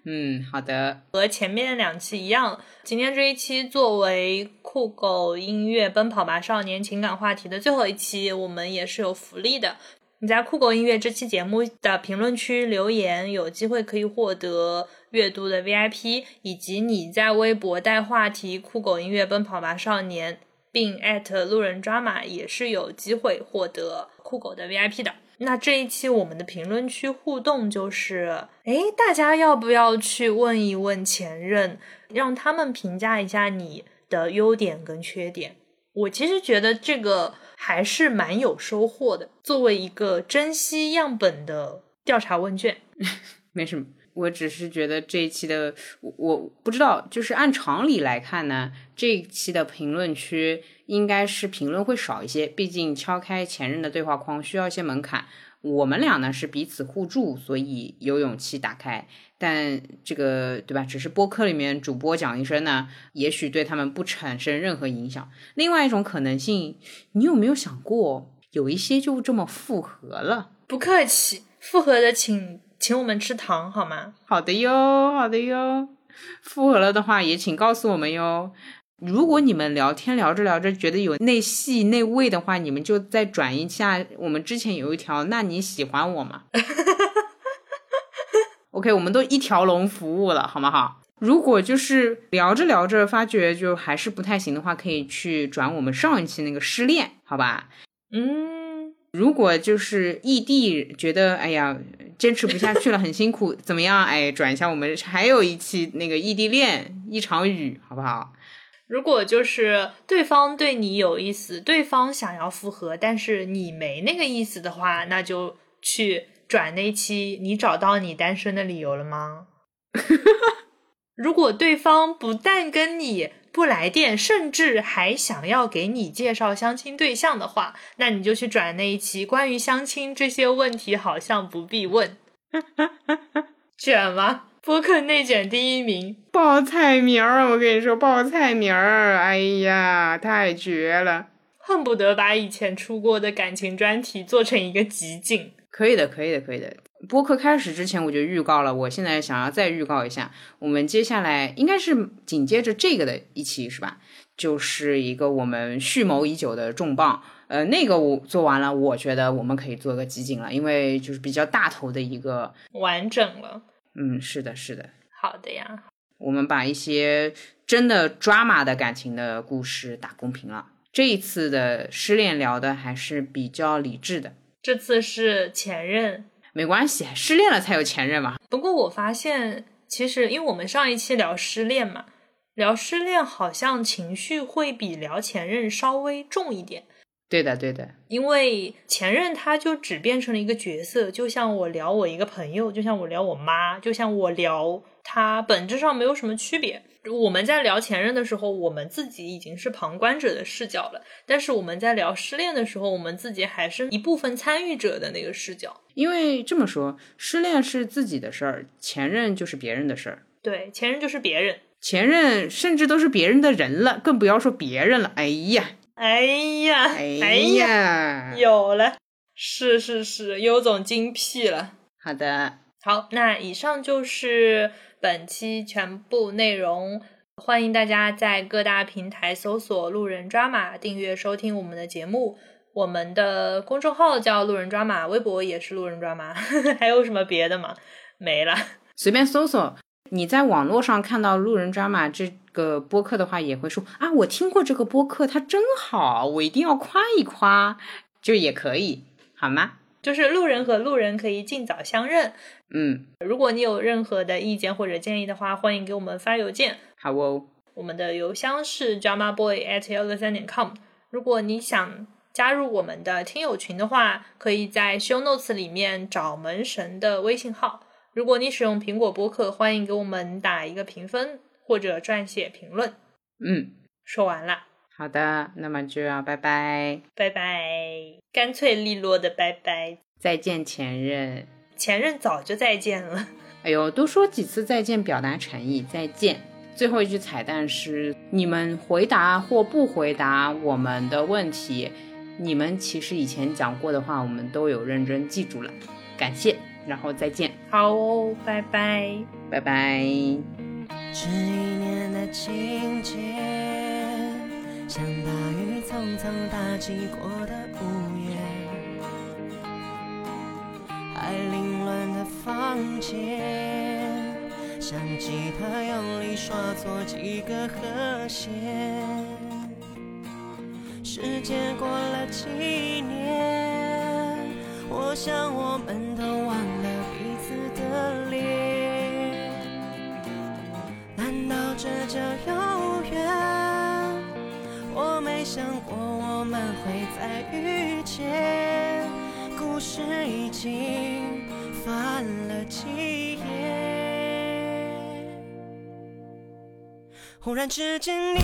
[SPEAKER 2] 嗯，好的。
[SPEAKER 1] 和前面两期一样，今天这一期作为酷狗音乐《奔跑吧少年》情感话题的最后一期，我们也是有福利的。你在酷狗音乐这期节目的评论区留言，有机会可以获得阅读的 VIP，以及你在微博带话题“酷狗音乐奔跑吧少年”并艾特路人抓马，也是有机会获得酷狗的 VIP 的。那这一期我们的评论区互动就是，哎，大家要不要去问一问前任，让他们评价一下你的优点跟缺点？我其实觉得这个。还是蛮有收获的。作为一个珍稀样本的调查问卷，
[SPEAKER 2] 没什么。我只是觉得这一期的，我不知道，就是按常理来看呢，这一期的评论区应该是评论会少一些。毕竟敲开前任的对话框需要一些门槛。我们俩呢是彼此互助，所以有勇气打开。但这个对吧？只是播客里面主播讲一声呢，也许对他们不产生任何影响。另外一种可能性，你有没有想过，有一些就这么复合了？
[SPEAKER 1] 不客气，复合的请请我们吃糖好吗？
[SPEAKER 2] 好的哟，好的哟。复合了的话，也请告诉我们哟。如果你们聊天聊着聊着觉得有内戏内味的话，你们就再转一下。我们之前有一条，那你喜欢我吗？OK，我们都一条龙服务了，好吗？好。如果就是聊着聊着发觉就还是不太行的话，可以去转我们上一期那个失恋，好吧？
[SPEAKER 1] 嗯。
[SPEAKER 2] 如果就是异地，觉得哎呀坚持不下去了，很辛苦，怎么样？哎，转一下我们还有一期那个异地恋一场雨，好不好？
[SPEAKER 1] 如果就是对方对你有意思，对方想要复合，但是你没那个意思的话，那就去。转那期，你找到你单身的理由了吗？如果对方不但跟你不来电，甚至还想要给你介绍相亲对象的话，那你就去转那一期关于相亲这些问题，好像不必问。卷吗？播客内卷第一名，
[SPEAKER 2] 报菜名儿！我跟你说，报菜名儿！哎呀，太绝了！
[SPEAKER 1] 恨不得把以前出过的感情专题做成一个集锦。
[SPEAKER 2] 可以的，可以的，可以的。播客开始之前我就预告了，我现在想要再预告一下，我们接下来应该是紧接着这个的一期是吧？就是一个我们蓄谋已久的重磅。呃，那个我做完了，我觉得我们可以做个集锦了，因为就是比较大头的一个
[SPEAKER 1] 完整了。
[SPEAKER 2] 嗯，是的，是的。
[SPEAKER 1] 好的呀。
[SPEAKER 2] 我们把一些真的抓马的感情的故事打公屏了。这一次的失恋聊的还是比较理智的。
[SPEAKER 1] 这次是前任，
[SPEAKER 2] 没关系，失恋了才有前任嘛。
[SPEAKER 1] 不过我发现，其实因为我们上一期聊失恋嘛，聊失恋好像情绪会比聊前任稍微重一点。
[SPEAKER 2] 对的，对的，
[SPEAKER 1] 因为前任他就只变成了一个角色，就像我聊我一个朋友，就像我聊我妈，就像我聊他，本质上没有什么区别。我们在聊前任的时候，我们自己已经是旁观者的视角了；但是我们在聊失恋的时候，我们自己还是一部分参与者的那个视角。
[SPEAKER 2] 因为这么说，失恋是自己的事儿，前任就是别人的事儿。
[SPEAKER 1] 对，前任就是别人，
[SPEAKER 2] 前任甚至都是别人的人了，更不要说别人了。哎呀，
[SPEAKER 1] 哎呀，哎呀，有了，是是是，有种精辟了。
[SPEAKER 2] 好的，
[SPEAKER 1] 好，那以上就是。本期全部内容，欢迎大家在各大平台搜索“路人抓马”，订阅收听我们的节目。我们的公众号叫“路人抓马”，微博也是“路人抓马”。还有什么别的吗？没了，
[SPEAKER 2] 随便搜索。你在网络上看到“路人抓马”这个播客的话，也会说啊，我听过这个播客，它真好，我一定要夸一夸，就也可以，好吗？
[SPEAKER 1] 就是路人和路人可以尽早相认。
[SPEAKER 2] 嗯，
[SPEAKER 1] 如果你有任何的意见或者建议的话，欢迎给我们发邮件。
[SPEAKER 2] 好哦，
[SPEAKER 1] 我们的邮箱是 dramaboy at 幺六三点 com。如果你想加入我们的听友群的话，可以在 show notes 里面找门神的微信号。如果你使用苹果播客，欢迎给我们打一个评分或者撰写评论。
[SPEAKER 2] 嗯，
[SPEAKER 1] 说完了，
[SPEAKER 2] 好的，那么就要拜拜，
[SPEAKER 1] 拜拜，干脆利落的拜拜，
[SPEAKER 2] 再见前任。
[SPEAKER 1] 前任早就再见了。
[SPEAKER 2] 哎呦，多说几次再见，表达诚意，再见。最后一句彩蛋是：你们回答或不回答我们的问题，你们其实以前讲过的话，我们都有认真记住了，感谢。然后再见，
[SPEAKER 1] 好哦，拜拜，
[SPEAKER 2] 拜拜。
[SPEAKER 3] 这一年的情节，像大雨匆匆打击过的午夜，在凌乱的房间，像吉他用力刷错几个和弦。时间过了几年，我想我们都忘了彼此的脸。难道这叫有缘？我没想过我们会再遇见，故事已经翻了几页。忽然之间，你